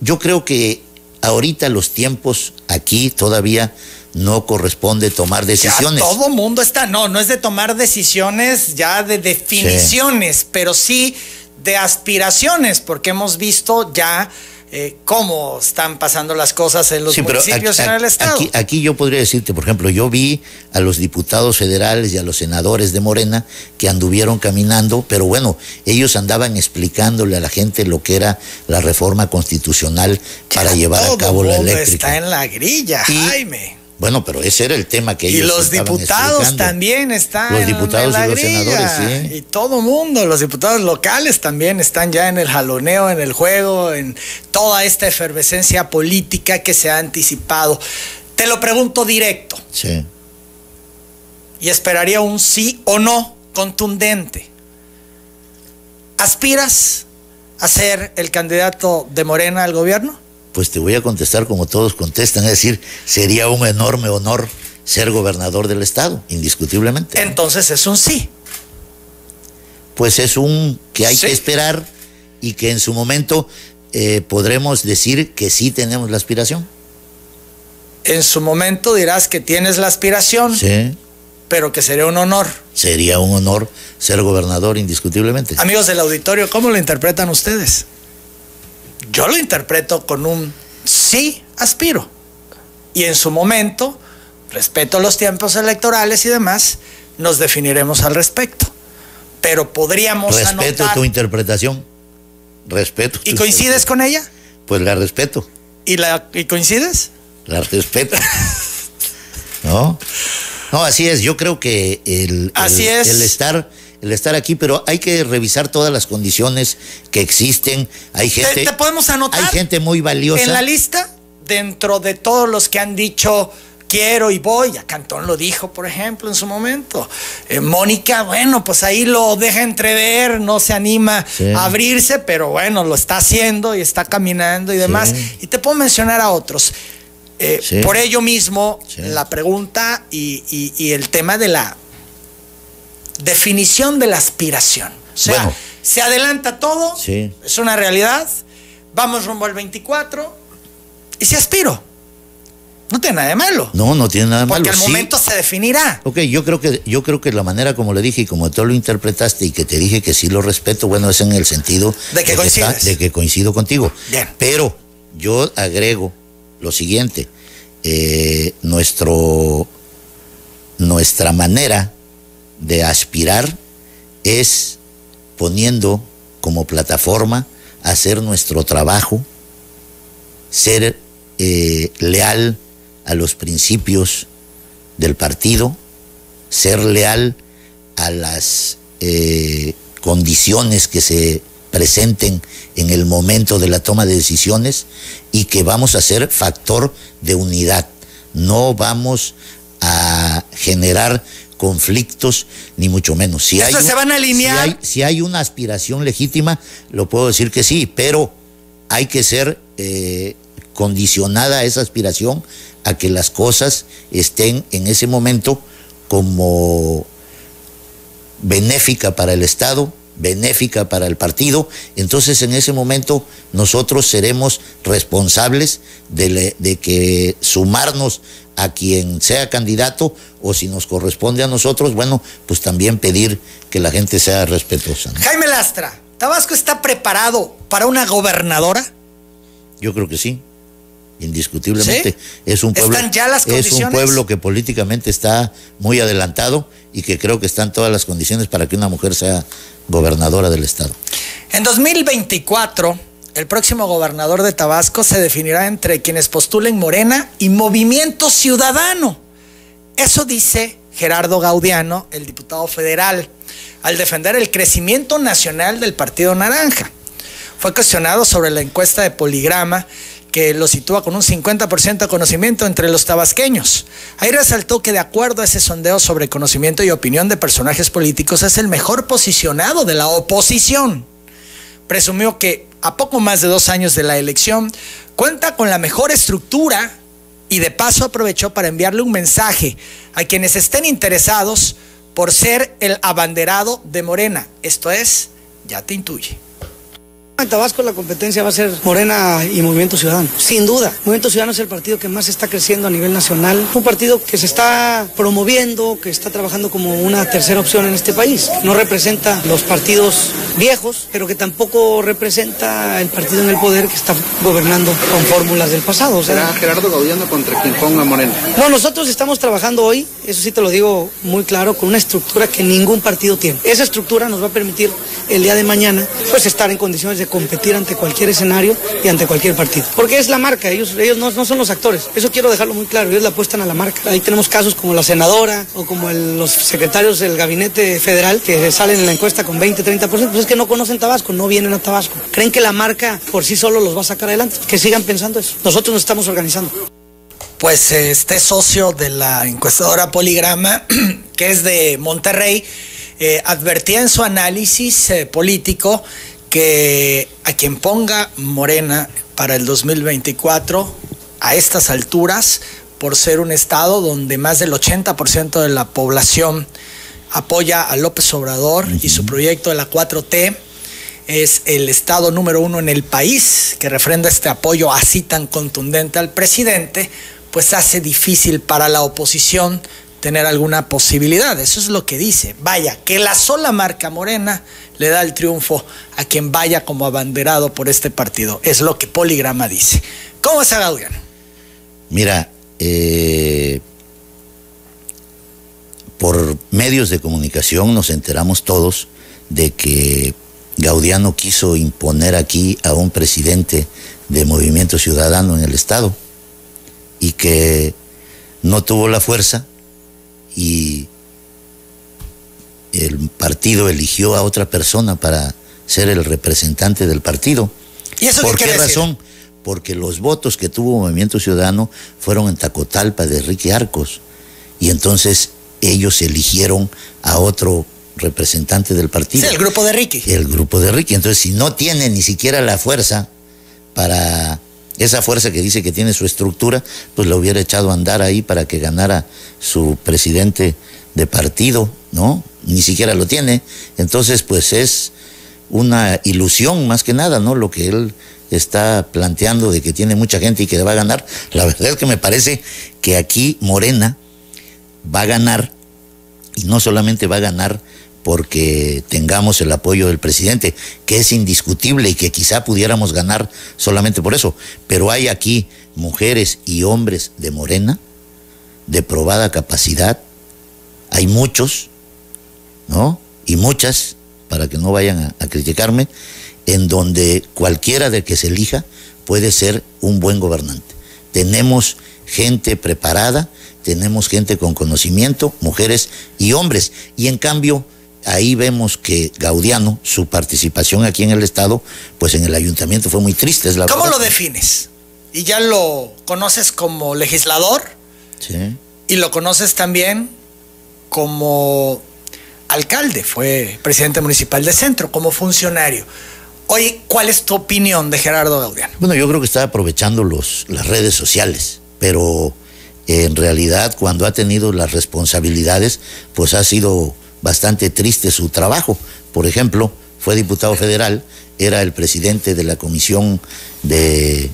Yo creo que ahorita los tiempos aquí todavía no corresponde tomar decisiones. Ya todo mundo está, no, no es de tomar decisiones ya de definiciones, pero sí de aspiraciones, porque hemos visto ya eh, cómo están pasando las cosas en los municipios y en el Estado. Aquí, aquí, yo podría decirte, por ejemplo, yo vi a los diputados federales y a los senadores de Morena que anduvieron caminando, pero bueno, ellos andaban explicándole a la gente lo que era la reforma constitucional para llevar a cabo la eléctrica. Está en la grilla, Jaime. Bueno, pero ese era el tema que ellos Y los diputados también están. Los diputados y los senadores, sí. Y todo mundo, los diputados locales también están ya en el jaloneo, en el juego, en toda esta efervescencia política que se ha anticipado. Te lo pregunto directo. Sí. Y esperaría un sí o no contundente. ¿Aspiras a ser el candidato de Morena al gobierno? Pues te voy a contestar como todos contestan, es decir, sería un enorme honor ser gobernador del estado, indiscutiblemente. Entonces es un sí. Pues es un que hay que esperar y que en su momento eh, podremos decir que sí tenemos la aspiración. En su momento dirás que tienes la aspiración. Sí. Pero que sería un honor. Sería un honor ser gobernador, indiscutiblemente. Amigos del auditorio, ¿cómo lo interpretan ustedes? Yo lo interpreto con un sí aspiro. Y en su momento, respeto los tiempos electorales y demás, nos definiremos al respecto. Pero podríamos Respeto tu interpretación. Respeto. ¿Y coincides con ella? Pues la respeto. ¿Y, la, ¿Y coincides? La respeto. ¿No? No, así es. Yo creo que el, así el, es. el estar el estar aquí, pero hay que revisar todas las condiciones que existen. Hay gente. ¿Te, podemos anotar? Hay gente muy valiosa. En la lista, dentro de todos los que han dicho quiero y voy, a Cantón lo dijo, por ejemplo, en su momento. Eh, Mónica, bueno, pues ahí lo deja entrever, no se anima sí. a abrirse, pero bueno, lo está haciendo y está caminando y demás. Sí. Y te puedo mencionar a otros. Eh, sí. Por ello mismo, la pregunta y, y, y el tema de la definición de la aspiración. O sea, bueno, se adelanta todo, sí. es una realidad, vamos rumbo al 24 y si aspiro. No tiene nada de malo. No, no tiene nada de malo. Porque al momento se definirá. Ok, yo creo que yo creo que la manera como le dije y como tú lo interpretaste y que te dije que sí lo respeto, bueno, es en el sentido de que, de. Que está, de que coincido contigo. Bien. Pero yo agrego lo siguiente, eh, nuestro nuestra manera de aspirar es poniendo como plataforma hacer nuestro trabajo, ser eh, leal a los principios del partido, ser leal a las eh, condiciones que se presenten en el momento de la toma de decisiones y que vamos a ser factor de unidad. No vamos a generar conflictos, ni mucho menos. Si hay, un, se van a alinear. Si hay, si hay, una aspiración legítima, lo puedo decir que sí, pero hay que ser eh, condicionada a esa aspiración a que las cosas estén en ese momento como benéfica para el Estado, benéfica para el partido, entonces en ese momento nosotros seremos responsables de, le, de, que sumarnos a quien sea candidato o si nos corresponde a nosotros, bueno, pues también pedir que la gente sea respetuosa. ¿no? Jaime Lastra, ¿Tabasco está preparado para una gobernadora? Yo creo que sí. Indiscutiblemente ¿Sí? es un pueblo ¿Están ya las es un pueblo que políticamente está muy adelantado y que creo que están todas las condiciones para que una mujer sea gobernadora del estado. En 2024 el próximo gobernador de Tabasco se definirá entre quienes postulen Morena y Movimiento Ciudadano. Eso dice Gerardo Gaudiano, el diputado federal, al defender el crecimiento nacional del Partido Naranja. Fue cuestionado sobre la encuesta de Poligrama que lo sitúa con un 50% de conocimiento entre los tabasqueños. Ahí resaltó que de acuerdo a ese sondeo sobre conocimiento y opinión de personajes políticos es el mejor posicionado de la oposición. Presumió que a poco más de dos años de la elección cuenta con la mejor estructura y de paso aprovechó para enviarle un mensaje a quienes estén interesados por ser el abanderado de Morena. Esto es, ya te intuye. En Tabasco la competencia va a ser Morena y Movimiento Ciudadano, sin duda. Movimiento Ciudadano es el partido que más está creciendo a nivel nacional, un partido que se está promoviendo, que está trabajando como una tercera opción en este país. No representa los partidos viejos, pero que tampoco representa el partido en el poder que está gobernando con fórmulas del pasado. O ¿Será Gerardo Gaudiano contra quien ponga Morena? No, nosotros estamos trabajando hoy, eso sí te lo digo muy claro, con una estructura que ningún partido tiene. Esa estructura nos va a permitir el día de mañana pues estar en condiciones de competir ante cualquier escenario y ante cualquier partido. Porque es la marca, ellos, ellos no, no son los actores. Eso quiero dejarlo muy claro, ellos la apuestan a la marca. Ahí tenemos casos como la senadora o como los secretarios del gabinete federal que salen en la encuesta con 20, 30%, pues es que no conocen Tabasco, no vienen a Tabasco. Creen que la marca por sí solo los va a sacar adelante. Que sigan pensando eso. Nosotros nos estamos organizando. Pues este socio de la encuestadora Poligrama, que es de Monterrey, eh, advertía en su análisis eh, político que a quien ponga Morena para el 2024, a estas alturas, por ser un estado donde más del 80% de la población apoya a López Obrador y su proyecto de la 4T, es el estado número uno en el país que refrenda este apoyo así tan contundente al presidente, pues hace difícil para la oposición tener alguna posibilidad. Eso es lo que dice. Vaya, que la sola marca morena le da el triunfo a quien vaya como abanderado por este partido. Es lo que Poligrama dice. ¿Cómo está Gaudiano? Mira, eh, por medios de comunicación nos enteramos todos de que Gaudiano quiso imponer aquí a un presidente de Movimiento Ciudadano en el Estado y que no tuvo la fuerza y el partido eligió a otra persona para ser el representante del partido. ¿Y eso ¿Por qué, decir? razón? Porque los votos que tuvo Movimiento Ciudadano fueron en Tacotalpa de Ricky Arcos. Y entonces ellos eligieron a otro representante del partido. Sí, el grupo de Ricky. El grupo de Ricky. Entonces, si no tiene ni siquiera la fuerza para esa fuerza que dice que tiene su estructura, pues lo hubiera echado a andar ahí para que ganara su presidente de partido, ¿no? Ni siquiera lo tiene. Entonces, pues es una ilusión más que nada, ¿no? Lo que él está planteando de que tiene mucha gente y que va a ganar. La verdad es que me parece que aquí Morena va a ganar y no solamente va a ganar porque tengamos el apoyo del presidente, que es indiscutible y que quizá pudiéramos ganar solamente por eso, pero hay aquí mujeres y hombres de Morena, de probada capacidad, hay muchos, ¿no? Y muchas, para que no vayan a, criticarme, en donde cualquiera de que se elija puede ser un buen gobernante. Tenemos gente preparada, tenemos gente con conocimiento, mujeres y hombres. Y en cambio, ahí vemos que Gaudiano, su participación aquí en el Estado, pues en el ayuntamiento fue muy triste, es la ¿Cómo verdad. lo defines? ¿Y ya lo conoces como legislador? Sí. y lo conoces también como alcalde, fue presidente municipal de centro, como funcionario. Oye, ¿cuál es tu opinión de Gerardo Gaudiano? Bueno, yo creo que está aprovechando los, las redes sociales, pero en realidad cuando ha tenido las responsabilidades, pues ha sido bastante triste su trabajo. Por ejemplo, fue diputado federal, era el presidente de la Comisión de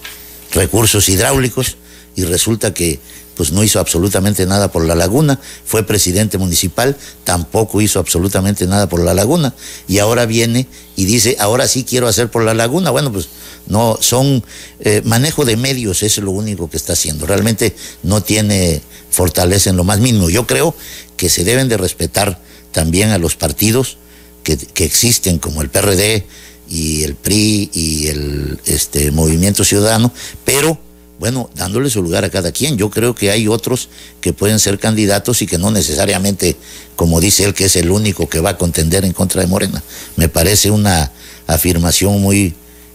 Recursos Hidráulicos y resulta que pues no hizo absolutamente nada por la laguna, fue presidente municipal, tampoco hizo absolutamente nada por la laguna, y ahora viene y dice, ahora sí quiero hacer por la laguna. Bueno, pues no, son eh, manejo de medios, es lo único que está haciendo. Realmente no tiene fortaleza en lo más mínimo. Yo creo que se deben de respetar también a los partidos que, que existen, como el PRD y el PRI y el este, Movimiento Ciudadano, pero bueno, dándole su lugar a cada quien. Yo creo que hay otros que pueden ser candidatos y que no necesariamente, como dice él, que es el único que va a contender en contra de Morena. Me parece una afirmación muy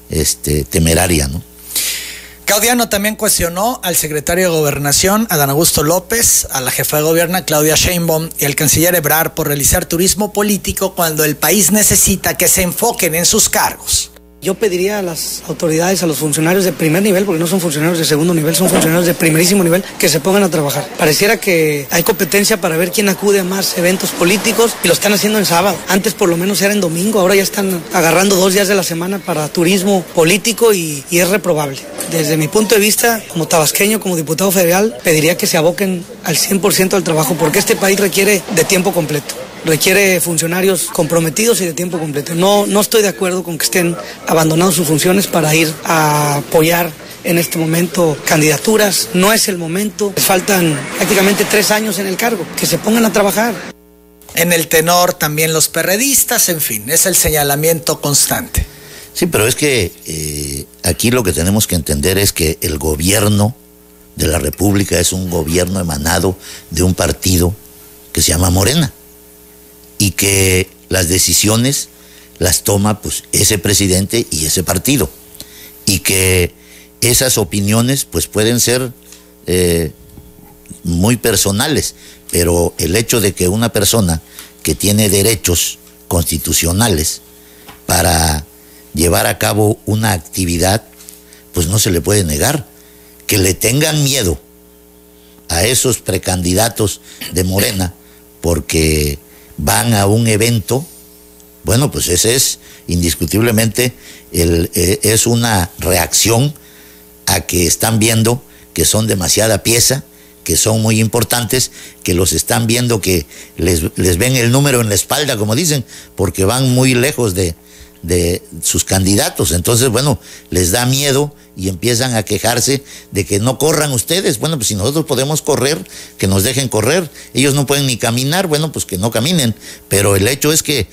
este, temeraria, ¿no? Claudiano también cuestionó al secretario de Gobernación, Adán Augusto López, a la jefa de gobierno, Claudia Sheinbaum, y al canciller Ebrard por realizar turismo político cuando el país necesita que se enfoquen en sus cargos. Yo pediría a las autoridades, a los funcionarios de primer nivel, porque no son funcionarios de segundo nivel, son funcionarios de primerísimo nivel, que se pongan a trabajar. Pareciera que hay competencia para ver quién acude a más eventos políticos y lo están haciendo en sábado. Antes por lo menos era en domingo, ahora ya están agarrando dos días de la semana para turismo político y, es reprobable. Desde mi punto de vista, como tabasqueño, como diputado federal, pediría que se aboquen al 100% al trabajo, porque este país requiere de tiempo completo requiere funcionarios comprometidos y de tiempo completo. No, no estoy de acuerdo con que estén abandonando sus funciones para ir a apoyar en este momento candidaturas. No es el momento. Les faltan prácticamente tres años en el cargo. Que se pongan a trabajar. En el tenor también los perredistas, en fin, es el señalamiento constante. Sí, pero es que eh, aquí lo que tenemos que entender es que el gobierno de la República es un gobierno emanado de un partido que se llama Morena y que las decisiones las toma pues ese presidente y ese partido y que esas opiniones pues pueden ser eh, muy personales, pero el hecho de que una persona que tiene derechos constitucionales para llevar a cabo una actividad, pues no se le puede negar. Que le tengan miedo a esos precandidatos de Morena, porque van a un evento, bueno, pues ese es indiscutiblemente el, eh, es una reacción a que están viendo que son demasiada pieza, que son muy importantes, que los están viendo que les, les ven el número en la espalda, como dicen, porque van muy lejos de, de sus candidatos. Entonces, bueno, les da miedo y empiezan a quejarse de que no corran ustedes. Bueno, pues si nosotros podemos correr, que nos dejen correr. Ellos no pueden ni caminar, bueno, pues que no caminen. Pero el hecho es que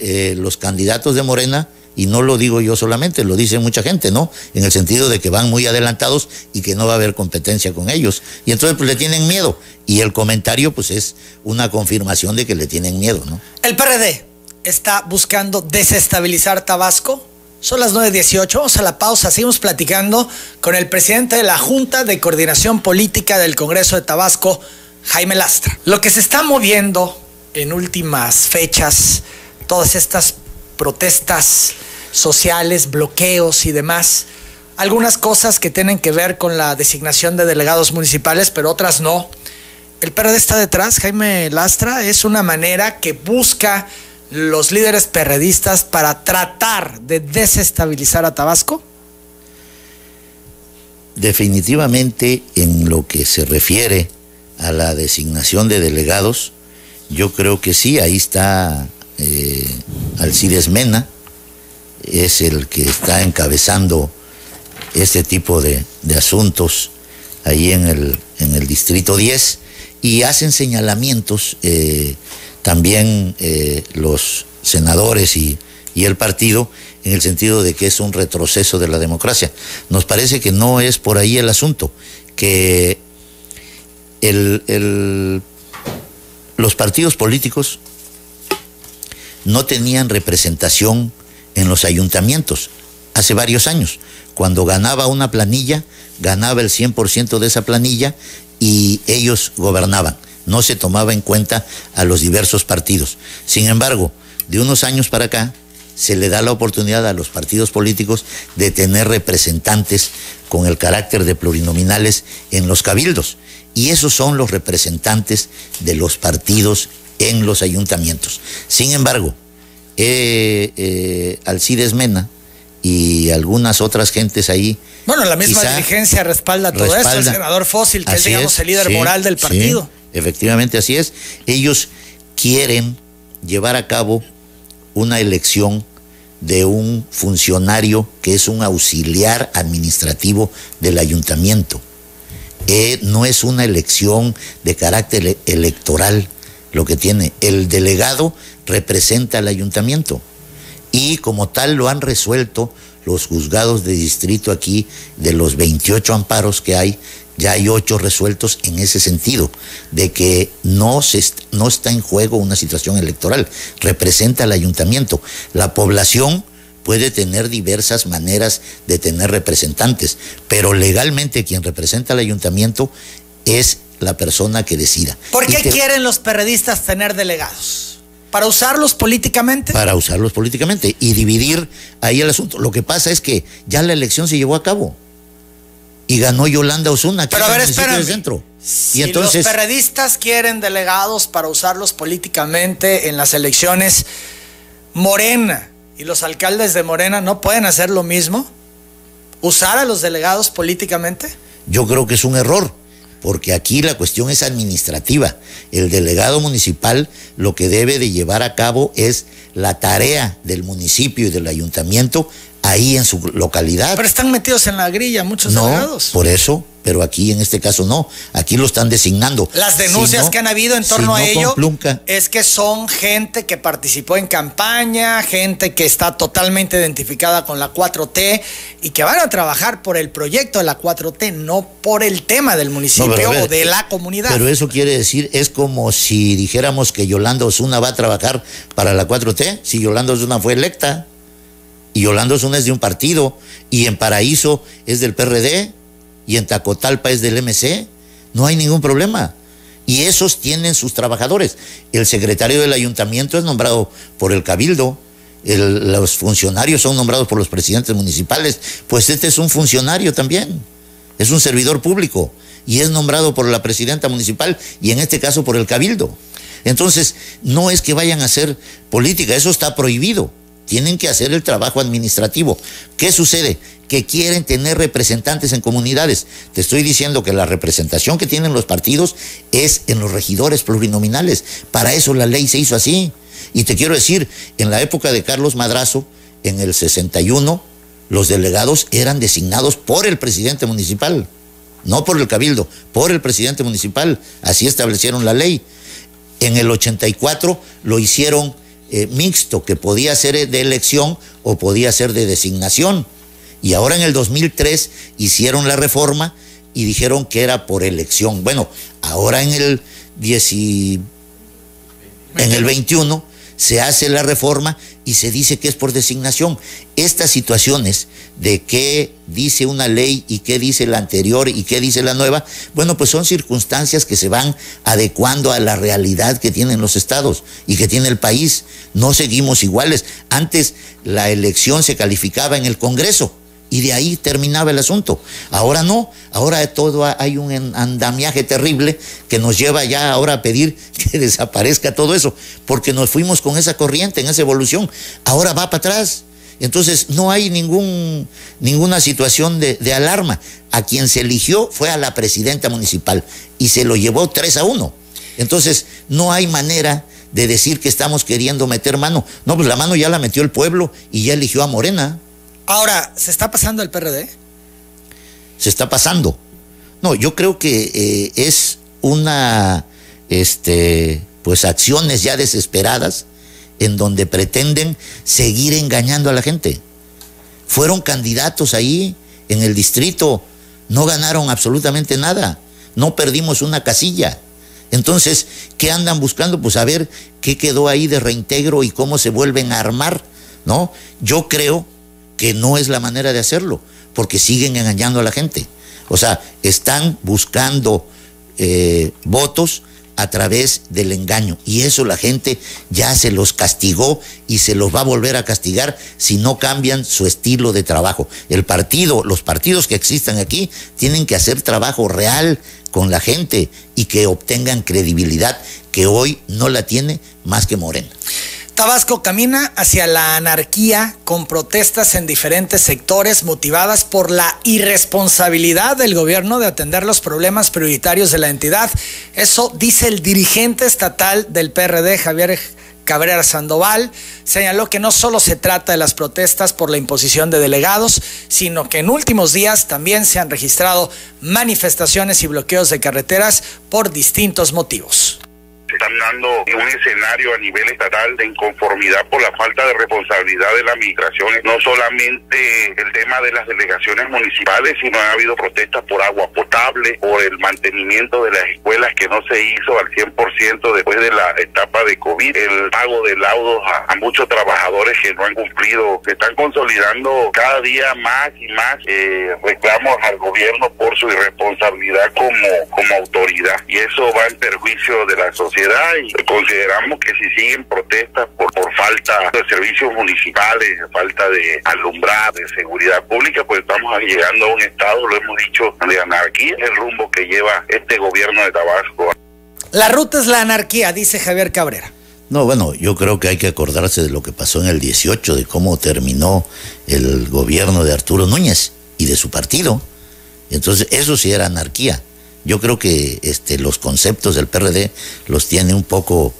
eh, los candidatos de Morena, y no lo digo yo solamente, lo dice mucha gente, ¿no? En el sentido de que van muy adelantados y que no va a haber competencia con ellos. Y entonces pues le tienen miedo. Y el comentario pues es una confirmación de que le tienen miedo, ¿no? El PRD está buscando desestabilizar Tabasco. Son las 9.18, vamos a la pausa, seguimos platicando con el presidente de la Junta de Coordinación Política del Congreso de Tabasco, Jaime Lastra. Lo que se está moviendo en últimas fechas, todas estas protestas sociales, bloqueos y demás, algunas cosas que tienen que ver con la designación de delegados municipales, pero otras no. El PRD está detrás, Jaime Lastra, es una manera que busca los líderes perredistas para tratar de desestabilizar a Tabasco? Definitivamente en lo que se refiere a la designación de delegados, yo creo que sí, ahí está eh, Alcides Mena, es el que está encabezando este tipo de, asuntos ahí en el, en el Distrito 10 y hacen señalamientos eh, también eh, los senadores y, el partido en el sentido de que es un retroceso de la democracia. Nos parece que no es por ahí el asunto, que los partidos políticos no tenían representación en los ayuntamientos hace varios años. Cuando ganaba una planilla, ganaba el 100% de esa planilla y ellos gobernaban no se tomaba en cuenta a los diversos partidos. Sin embargo, de unos años para acá, se le da la oportunidad a los partidos políticos de tener representantes con el carácter de plurinominales en los cabildos. Y esos son los representantes de los partidos en los ayuntamientos. Sin embargo, eh, eh, Alcides Mena y algunas otras gentes ahí. Bueno, la misma dirigencia respalda todo esto, el senador Fósil, que es, digamos, el líder moral del partido. Efectivamente, así es. Ellos quieren llevar a cabo una elección de un funcionario que es un auxiliar administrativo del ayuntamiento. Eh, no es una elección de carácter electoral lo que tiene. El delegado representa al ayuntamiento y como tal lo han resuelto los juzgados de distrito aquí, de los 28 amparos que hay, ya hay ocho resueltos en ese sentido, de que no, se, no está en juego una situación electoral, representa al ayuntamiento. La población puede tener diversas maneras de tener representantes, pero legalmente quien representa al ayuntamiento es la persona que decida. ¿Por qué quieren los perredistas tener delegados? ¿Para usarlos políticamente? Para usarlos políticamente y dividir ahí el asunto. Lo que pasa es que ya la elección se llevó a cabo y ganó Yolanda Osuna. Pero a ver, espérame. Centro. Si y entonces, los perredistas quieren delegados para usarlos políticamente en las elecciones, Morena y los alcaldes de Morena no pueden hacer lo mismo, usar a los delegados políticamente. Yo creo que es un error porque aquí la cuestión es administrativa. El delegado municipal lo que debe de llevar a cabo es la tarea del municipio y del ayuntamiento ahí en su localidad. Pero están metidos en la grilla muchos no, delegados. Por eso, pero aquí en este caso no, aquí lo están designando. Las denuncias que han habido en torno a ello es que son gente que participó en campaña, gente que está totalmente identificada con la 4T y que van a trabajar por el proyecto de la 4T, no por el tema del municipio o de la comunidad. Pero eso quiere decir, es como si dijéramos que Yolanda Osuna va a trabajar para la 4T, si Yolanda Osuna fue electa. Y Yolanda Osuna es de un partido, y en Paraíso es del PRD, y en Tacotalpa es del MC, no hay ningún problema. Y esos tienen sus trabajadores. El secretario del ayuntamiento es nombrado por el cabildo, los funcionarios son nombrados por los presidentes municipales, pues este es un funcionario también, es un servidor público y es nombrado por la presidenta municipal y en este caso por el cabildo. Entonces, no es que vayan a hacer política, eso está prohibido tienen que hacer el trabajo administrativo. ¿Qué sucede? Que quieren tener representantes en comunidades. Te estoy diciendo que la representación que tienen los partidos es en los regidores plurinominales. Para eso la ley se hizo así. Y te quiero decir, en la época de Carlos Madrazo, en el 61, los delegados eran designados por el presidente municipal, no por el cabildo, por el presidente municipal. Así establecieron la ley. En el 84 lo hicieron eh, mixto, que podía ser de elección o podía ser de designación. Y ahora en el 2003 hicieron la reforma y dijeron que era por elección. Bueno, ahora en el, 10 en el 21 se hace la reforma y se dice que es por designación. Estas situaciones de qué dice una ley y qué dice la anterior y qué dice la nueva, bueno, pues son circunstancias que se van adecuando a la realidad que tienen los estados y que tiene el país. No seguimos iguales. Antes la elección se calificaba en el Congreso y de ahí terminaba el asunto. Ahora no, ahora todo hay un andamiaje terrible que nos lleva ya ahora a pedir que desaparezca todo eso, porque nos fuimos con esa corriente, en esa evolución. Ahora va para atrás. Entonces no hay ningún, ninguna situación de, de, alarma. A quien se eligió fue a la presidenta municipal y se lo llevó 3 a 1. Entonces no hay manera de decir que estamos queriendo meter mano. No, pues la mano ya la metió el pueblo y ya eligió a Morena. Ahora, ¿se está pasando el PRD? Se está pasando. No, yo creo que eh, es una, este, pues acciones ya desesperadas en donde pretenden seguir engañando a la gente. Fueron candidatos ahí en el distrito, no ganaron absolutamente nada, no perdimos una casilla. Entonces, ¿qué andan buscando? Pues a ver qué quedó ahí de reintegro y cómo se vuelven a armar, ¿no? Yo creo que no es la manera de hacerlo, porque siguen engañando a la gente. O sea, están buscando eh, votos a través del engaño. Y eso la gente ya se los castigó y se los va a volver a castigar si no cambian su estilo de trabajo. El partido, los partidos que existan aquí, tienen que hacer trabajo real con la gente y que obtengan credibilidad que hoy no la tiene más que Morena. Tabasco camina hacia la anarquía con protestas en diferentes sectores motivadas por la irresponsabilidad del gobierno de atender los problemas prioritarios de la entidad. Eso dice el dirigente estatal del PRD, Javier Cabrera Sandoval, señaló que no solo se trata de las protestas por la imposición de delegados, sino que en últimos días también se han registrado manifestaciones y bloqueos de carreteras por distintos motivos se están dando un escenario a nivel estatal de inconformidad por la falta de responsabilidad de la administración, no solamente el tema de las delegaciones municipales, sino ha habido protestas por agua potable, por el mantenimiento de las escuelas que no se hizo al 100% después de la etapa de COVID, el pago de laudos a, muchos trabajadores que no han cumplido, que están consolidando cada día más y más eh, reclamos al gobierno por su irresponsabilidad como, como autoridad. Y eso va en perjuicio de la sociedad y consideramos que si siguen protestas por, por falta de servicios municipales, falta de alumbrar, de seguridad pública, pues estamos llegando a un estado, lo hemos dicho, de anarquía, el rumbo que lleva este gobierno de Tabasco. La ruta es la anarquía, dice Javier Cabrera. No, bueno, yo creo que hay que acordarse de lo que pasó en el 18, de cómo terminó el gobierno de Arturo Núñez y de su partido. Entonces, eso sí era anarquía. Yo creo que este, los conceptos del PRD los tiene un poco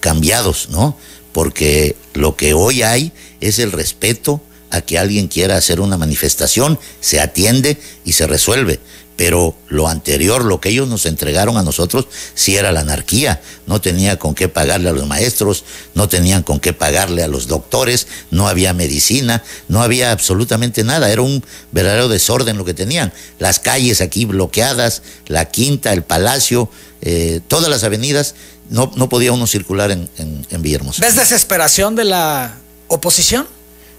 cambiados, ¿no? Porque lo que hoy hay es el respeto a que alguien quiera hacer una manifestación, se atiende y se resuelve pero lo anterior, lo que ellos nos entregaron a nosotros, sí era la anarquía. No tenía con qué pagarle a los maestros, no tenían con qué pagarle a los doctores, no había medicina, no había absolutamente nada. Era un verdadero desorden lo que tenían. Las calles aquí bloqueadas, la quinta, el palacio, eh, todas las avenidas, no, no podía uno circular en, en, en Villahermosa. ¿Ves desesperación de la oposición?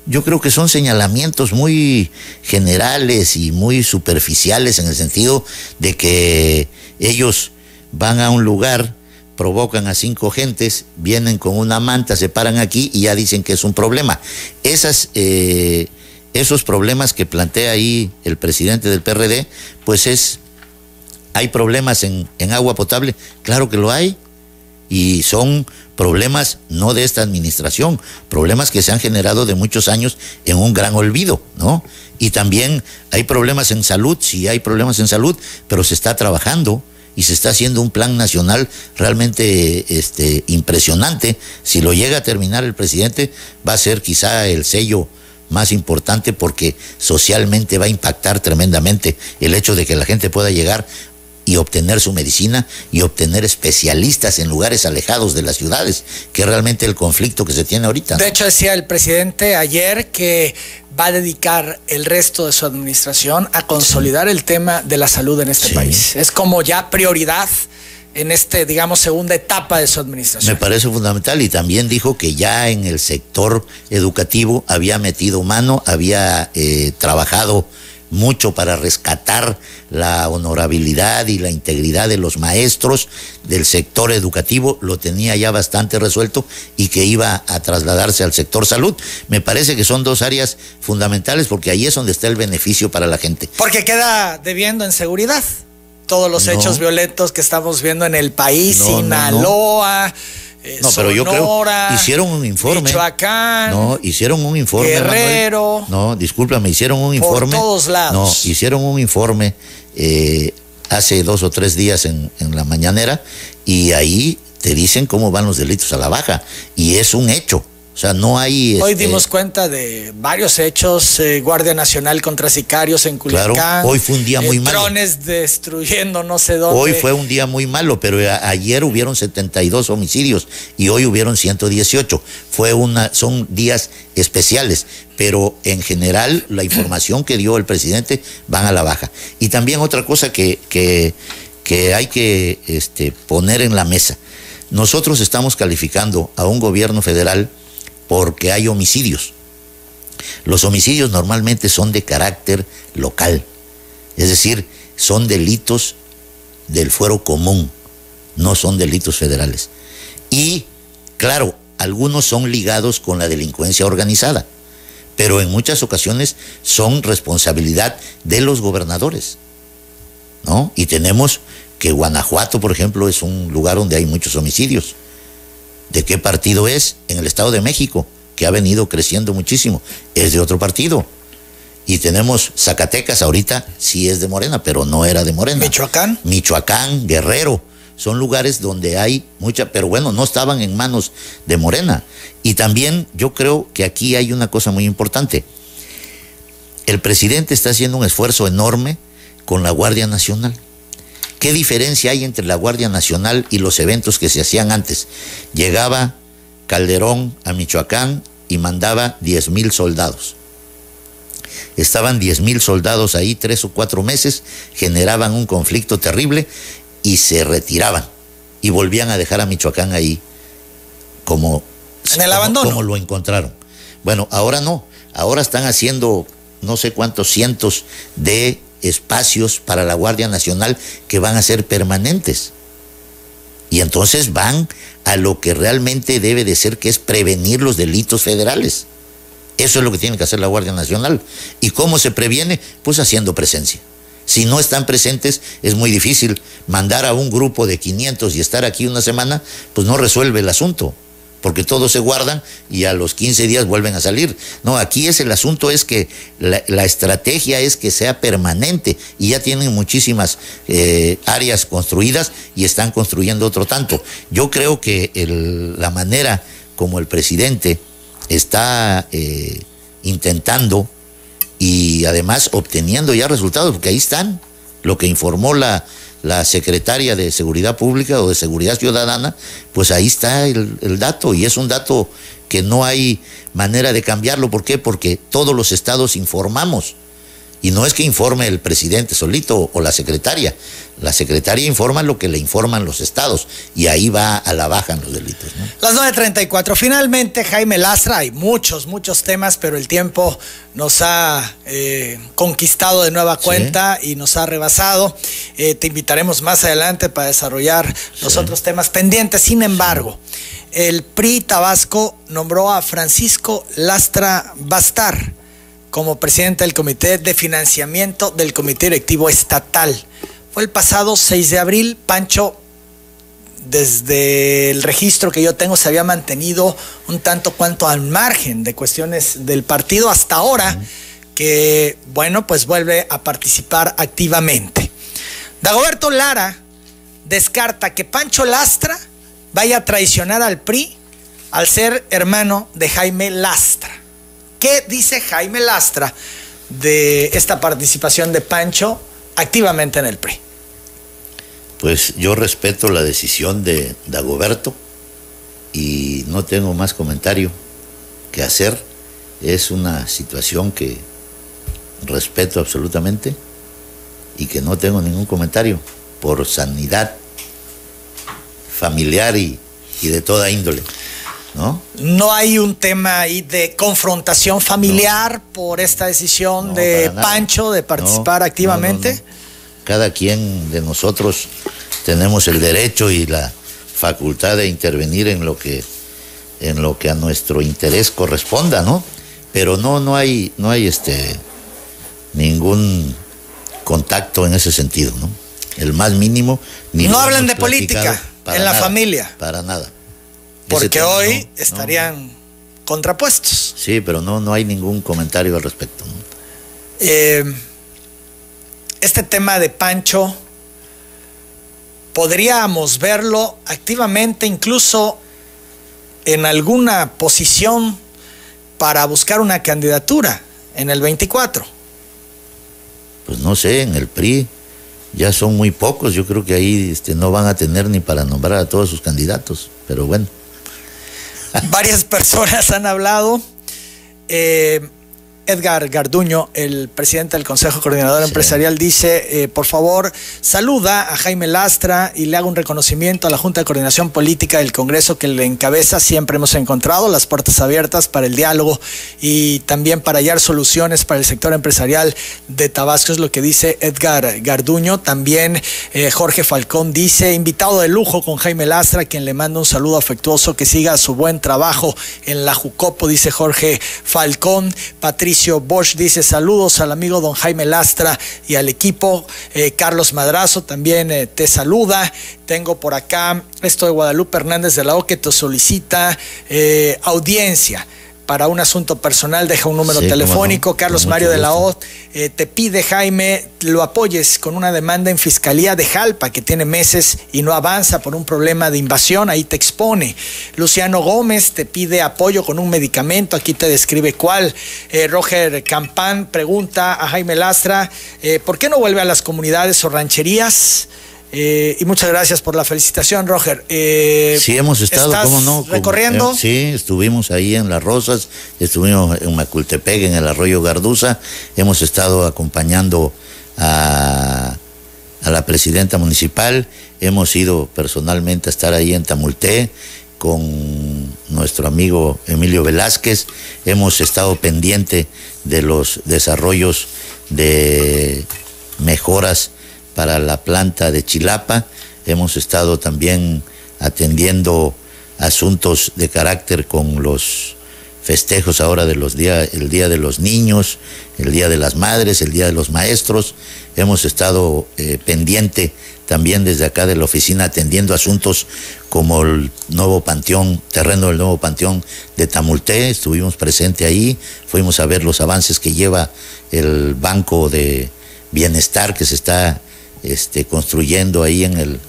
Yo creo que son señalamientos muy generales y muy superficiales en el sentido de que ellos van a un lugar, provocan a cinco gentes, vienen con una manta, se paran aquí y ya dicen que es un problema. Esas, eh, esos problemas que plantea ahí el presidente del PRD, pues es, hay problemas en, en agua potable, claro que lo hay, y son problemas no de esta administración, problemas que se han generado de muchos años en un gran olvido, ¿no? Y también hay problemas en salud, sí hay problemas en salud, pero se está trabajando y se está haciendo un plan nacional realmente este, impresionante. Si lo llega a terminar el presidente, va a ser quizá el sello más importante porque socialmente va a impactar tremendamente el hecho de que la gente pueda llegar y obtener su medicina y obtener especialistas en lugares alejados de las ciudades, que es realmente el conflicto que se tiene ahorita. De hecho, decía el presidente ayer que va a dedicar el resto de su administración a consolidar el tema de la salud en este país. Es como ya prioridad en este, digamos, segunda etapa de su administración. Me parece fundamental y también dijo que ya en el sector educativo había metido mano, había eh, trabajado mucho para rescatar la honorabilidad y la integridad de los maestros del sector educativo, lo tenía ya bastante resuelto y que iba a trasladarse al sector salud. Me parece que son dos áreas fundamentales porque ahí es donde está el beneficio para la gente. Porque queda debiendo en seguridad todos los hechos violentos que estamos viendo en el país, Sinaloa. Eh, no, pero yo creo hicieron un informe. Michoacán. No, hicieron un informe. Guerrero. No, discúlpame, hicieron un informe. Por todos lados. No, hicieron un informe eh, hace dos o tres días en, en la mañanera y ahí te dicen cómo van los delitos a la baja. Y es un hecho. O sea, no hay... Hoy este, dimos cuenta de varios hechos, eh, Guardia Nacional contra sicarios en Culiacán. Claro, hoy fue un día muy eh, malo. Drones destruyendo no sé dónde. Hoy fue un día muy malo, pero ayer hubieron 72 homicidios y hoy hubieron 118. Fue una, son días especiales, pero en general la información que dio el presidente van a la baja. Y también otra cosa que, que, que hay que este, poner en la mesa. Nosotros estamos calificando a un gobierno federal porque hay homicidios. Los homicidios normalmente son de carácter local, es decir, son delitos del fuero común, no son delitos federales. Y, claro, algunos son ligados con la delincuencia organizada, pero en muchas ocasiones son responsabilidad de los gobernadores, ¿no? Y tenemos que Guanajuato, por ejemplo, es un lugar donde hay muchos homicidios ¿De qué partido es? En el Estado de México, que ha venido creciendo muchísimo. Es de otro partido. Y tenemos Zacatecas, ahorita sí es de Morena, pero no era de Morena. Michoacán. Michoacán, Guerrero. Son lugares donde hay mucha, pero bueno, no estaban en manos de Morena. Y también yo creo que aquí hay una cosa muy importante. El presidente está haciendo un esfuerzo enorme con la Guardia Nacional. ¿Qué diferencia hay entre la Guardia Nacional y los eventos que se hacían antes? Llegaba Calderón a Michoacán y mandaba 10 mil soldados. Estaban 10 mil soldados ahí tres o cuatro meses, generaban un conflicto terrible y se retiraban y volvían a dejar a Michoacán ahí como, en el abandono. como lo encontraron. Bueno, ahora no, ahora están haciendo no sé cuántos cientos de espacios para la Guardia Nacional que van a ser permanentes. Y entonces van a lo que realmente debe de ser, que es prevenir los delitos federales. Eso es lo que tiene que hacer la Guardia Nacional. ¿Y cómo se previene? Pues haciendo presencia. Si no están presentes, es muy difícil mandar a un grupo de 500 y estar aquí una semana, pues no resuelve el asunto porque todos se guardan y a los 15 días vuelven a salir. No, aquí es el asunto es que la, estrategia es que sea permanente y ya tienen muchísimas eh, áreas construidas y están construyendo otro tanto. Yo creo que la manera como el presidente está eh, intentando y además obteniendo ya resultados, porque ahí están, lo que informó la, la secretaria de Seguridad Pública o de Seguridad Ciudadana, pues ahí está el, dato y es un dato que no hay manera de cambiarlo. ¿Por qué? Porque todos los estados informamos. Y no es que informe el presidente solito o la secretaria. La secretaria informa lo que le informan los estados y ahí va a la baja en los delitos. ¿no? Las 9.34. Finalmente, Jaime Lastra, hay muchos, muchos temas, pero el tiempo nos ha eh, conquistado de nueva cuenta sí. y nos ha rebasado. Eh, te invitaremos más adelante para desarrollar los sí. otros temas pendientes. Sin embargo, el PRI Tabasco nombró a Francisco Lastra Bastar como presidente del Comité de Financiamiento del Comité Directivo Estatal. Fue el pasado 6 de abril, Pancho, desde el registro que yo tengo, se había mantenido un tanto cuanto al margen de cuestiones del partido hasta ahora, que, bueno, pues vuelve a participar activamente. Dagoberto Lara descarta que Pancho Lastra vaya a traicionar al PRI al ser hermano de Jaime Lastra. ¿Qué dice Jaime Lastra de esta participación de Pancho activamente en el PRI? Pues yo respeto la decisión de Dagoberto y no tengo más comentario que hacer. Es una situación que respeto absolutamente y que no tengo ningún comentario por sanidad familiar y, y de toda índole. ¿No? ¿No? hay un tema ahí de confrontación familiar no. por esta decisión no, de Pancho de participar no, activamente. Cada quien de nosotros tenemos el derecho y la facultad de intervenir en lo que en lo que a nuestro interés corresponda, ¿no? Pero no no hay no hay este ningún contacto en ese sentido, ¿no? El más mínimo ni No hablan de política en la nada, familia. Para nada. Porque hoy no, estarían no. contrapuestos. Sí, pero no, no hay ningún comentario al respecto. ¿no? Eh, este tema de Pancho, podríamos verlo activamente incluso en alguna posición para buscar una candidatura en el 24. Pues no sé, en el PRI ya son muy pocos, yo creo que ahí este, no van a tener ni para nombrar a todos sus candidatos, pero bueno. Varias personas han hablado. Eh, Edgar Garduño, el presidente del Consejo Coordinador sí. Empresarial, dice, eh, por favor, saluda a Jaime Lastra y le haga un reconocimiento a la Junta de Coordinación Política del Congreso que le encabeza. Siempre hemos encontrado las puertas abiertas para el diálogo y también para hallar soluciones para el sector empresarial de Tabasco, es lo que dice Edgar Garduño. También eh, Jorge Falcón dice, invitado de lujo con Jaime Lastra, quien le manda un saludo afectuoso, que siga su buen trabajo en la Jucopo, dice Jorge Falcón. Bosch dice saludos al amigo don Jaime Lastra y al equipo. Eh, Carlos Madrazo también eh, te saluda. Tengo por acá esto de Guadalupe Hernández de la O que te solicita eh, audiencia para un asunto personal, deja un número sí, telefónico. No, Carlos Mario de la O eh, te pide, Jaime, lo apoyes con una demanda en Fiscalía de Jalpa, que tiene meses y no avanza por un problema de invasión, ahí te expone. Luciano Gómez te pide apoyo con un medicamento, aquí te describe cuál. Eh, Roger Campán pregunta a Jaime Lastra, eh, ¿por qué no vuelve a las comunidades o rancherías? Eh, y muchas gracias por la felicitación, Roger. Eh, sí, hemos estado, ¿cómo no? Recorriendo. Eh, sí, estuvimos ahí en Las Rosas, estuvimos en Macultepec, en el Arroyo Garduza, hemos estado acompañando a, a la presidenta municipal, hemos ido personalmente a estar ahí en Tamulté con nuestro amigo Emilio Velázquez, hemos estado pendiente de los desarrollos de mejoras para la planta de Chilapa, hemos estado también atendiendo asuntos de carácter con los festejos ahora de los días, el Día de los Niños, el Día de las Madres, el Día de los Maestros. Hemos estado eh, pendiente también desde acá de la oficina atendiendo asuntos como el nuevo panteón, terreno del nuevo panteón de Tamulté. Estuvimos presentes ahí, fuimos a ver los avances que lleva el Banco de Bienestar que se está este, construyendo ahí en, el,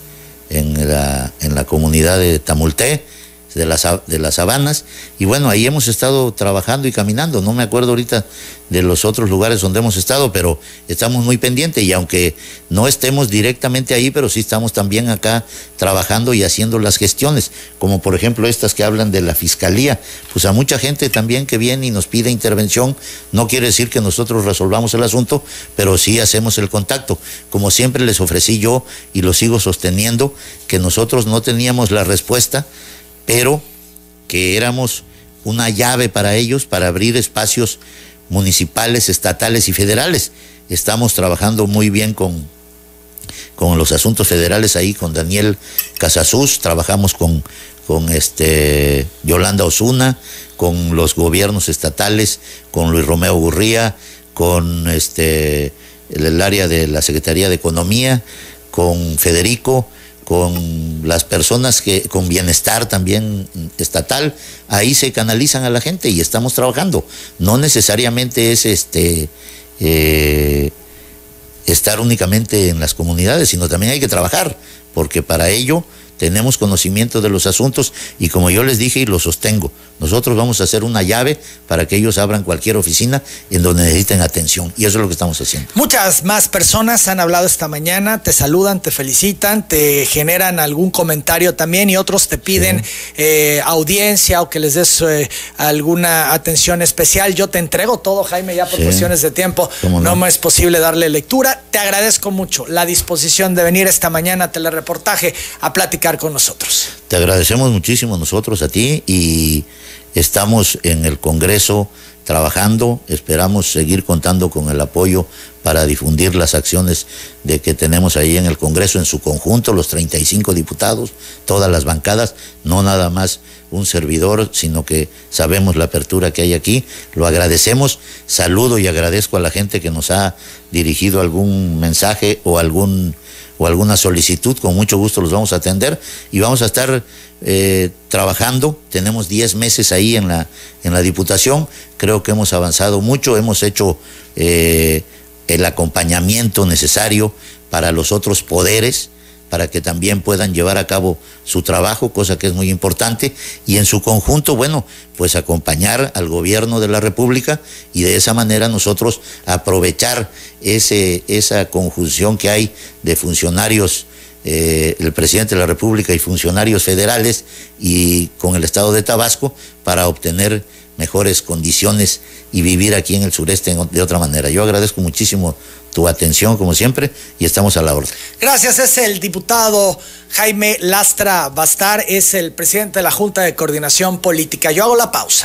en, la, en la comunidad de Tamulté de las, de las sabanas. Y bueno, ahí hemos estado trabajando y caminando. No me acuerdo ahorita de los otros lugares donde hemos estado, pero estamos muy pendientes y aunque no estemos directamente ahí, pero sí estamos también acá trabajando y haciendo las gestiones, como por ejemplo estas que hablan de la fiscalía. Pues a mucha gente también que viene y nos pide intervención, no quiere decir que nosotros resolvamos el asunto, pero sí hacemos el contacto. Como siempre les ofrecí yo y lo sigo sosteniendo, que nosotros no teníamos la respuesta pero que éramos una llave para ellos para abrir espacios municipales, estatales y federales. Estamos trabajando muy bien con, con los asuntos federales ahí, con Daniel Casasús, trabajamos con, con este Yolanda Osuna, con los gobiernos estatales, con Luis Romeo Gurría, con este el área de la Secretaría de Economía, con Federico, con las personas que con bienestar también estatal, ahí se canalizan a la gente y estamos trabajando. No necesariamente es este eh, estar únicamente en las comunidades, sino también hay que trabajar, porque para ello tenemos conocimiento de los asuntos y como yo les dije y lo sostengo, nosotros vamos a hacer una llave para que ellos abran cualquier oficina en donde necesiten atención y eso es lo que estamos haciendo. Muchas más personas han hablado esta mañana, te saludan, te felicitan, te generan algún comentario también y otros te piden eh, audiencia o que les des eh, alguna atención especial. Yo te entrego todo, Jaime, ya por cuestiones de tiempo no? no me es posible darle lectura. Te agradezco mucho la disposición de venir esta mañana a telereportaje a con nosotros. Te agradecemos muchísimo nosotros a ti y estamos en el Congreso trabajando, esperamos seguir contando con el apoyo para difundir las acciones de que tenemos ahí en el Congreso en su conjunto, los 35 diputados, todas las bancadas, no nada más un servidor, sino que sabemos la apertura que hay aquí, lo agradecemos, saludo y agradezco a la gente que nos ha dirigido algún mensaje o algún o alguna solicitud, con mucho gusto los vamos a atender y vamos a estar eh, trabajando. Tenemos 10 meses ahí en la, en la Diputación, creo que hemos avanzado mucho, hemos hecho eh, el acompañamiento necesario para los otros poderes para que también puedan llevar a cabo su trabajo, cosa que es muy importante, y en su conjunto, bueno, pues acompañar al gobierno de la República y de esa manera nosotros aprovechar ese, esa conjunción que hay de funcionarios, eh, el presidente de la República y funcionarios federales y con el Estado de Tabasco para obtener mejores condiciones y vivir aquí en el sureste de otra manera. Yo agradezco muchísimo tu atención, como siempre, y estamos a la orden. Gracias, es el diputado Jaime Lastra Bastar, es el presidente de la Junta de Coordinación Política. Yo hago la pausa.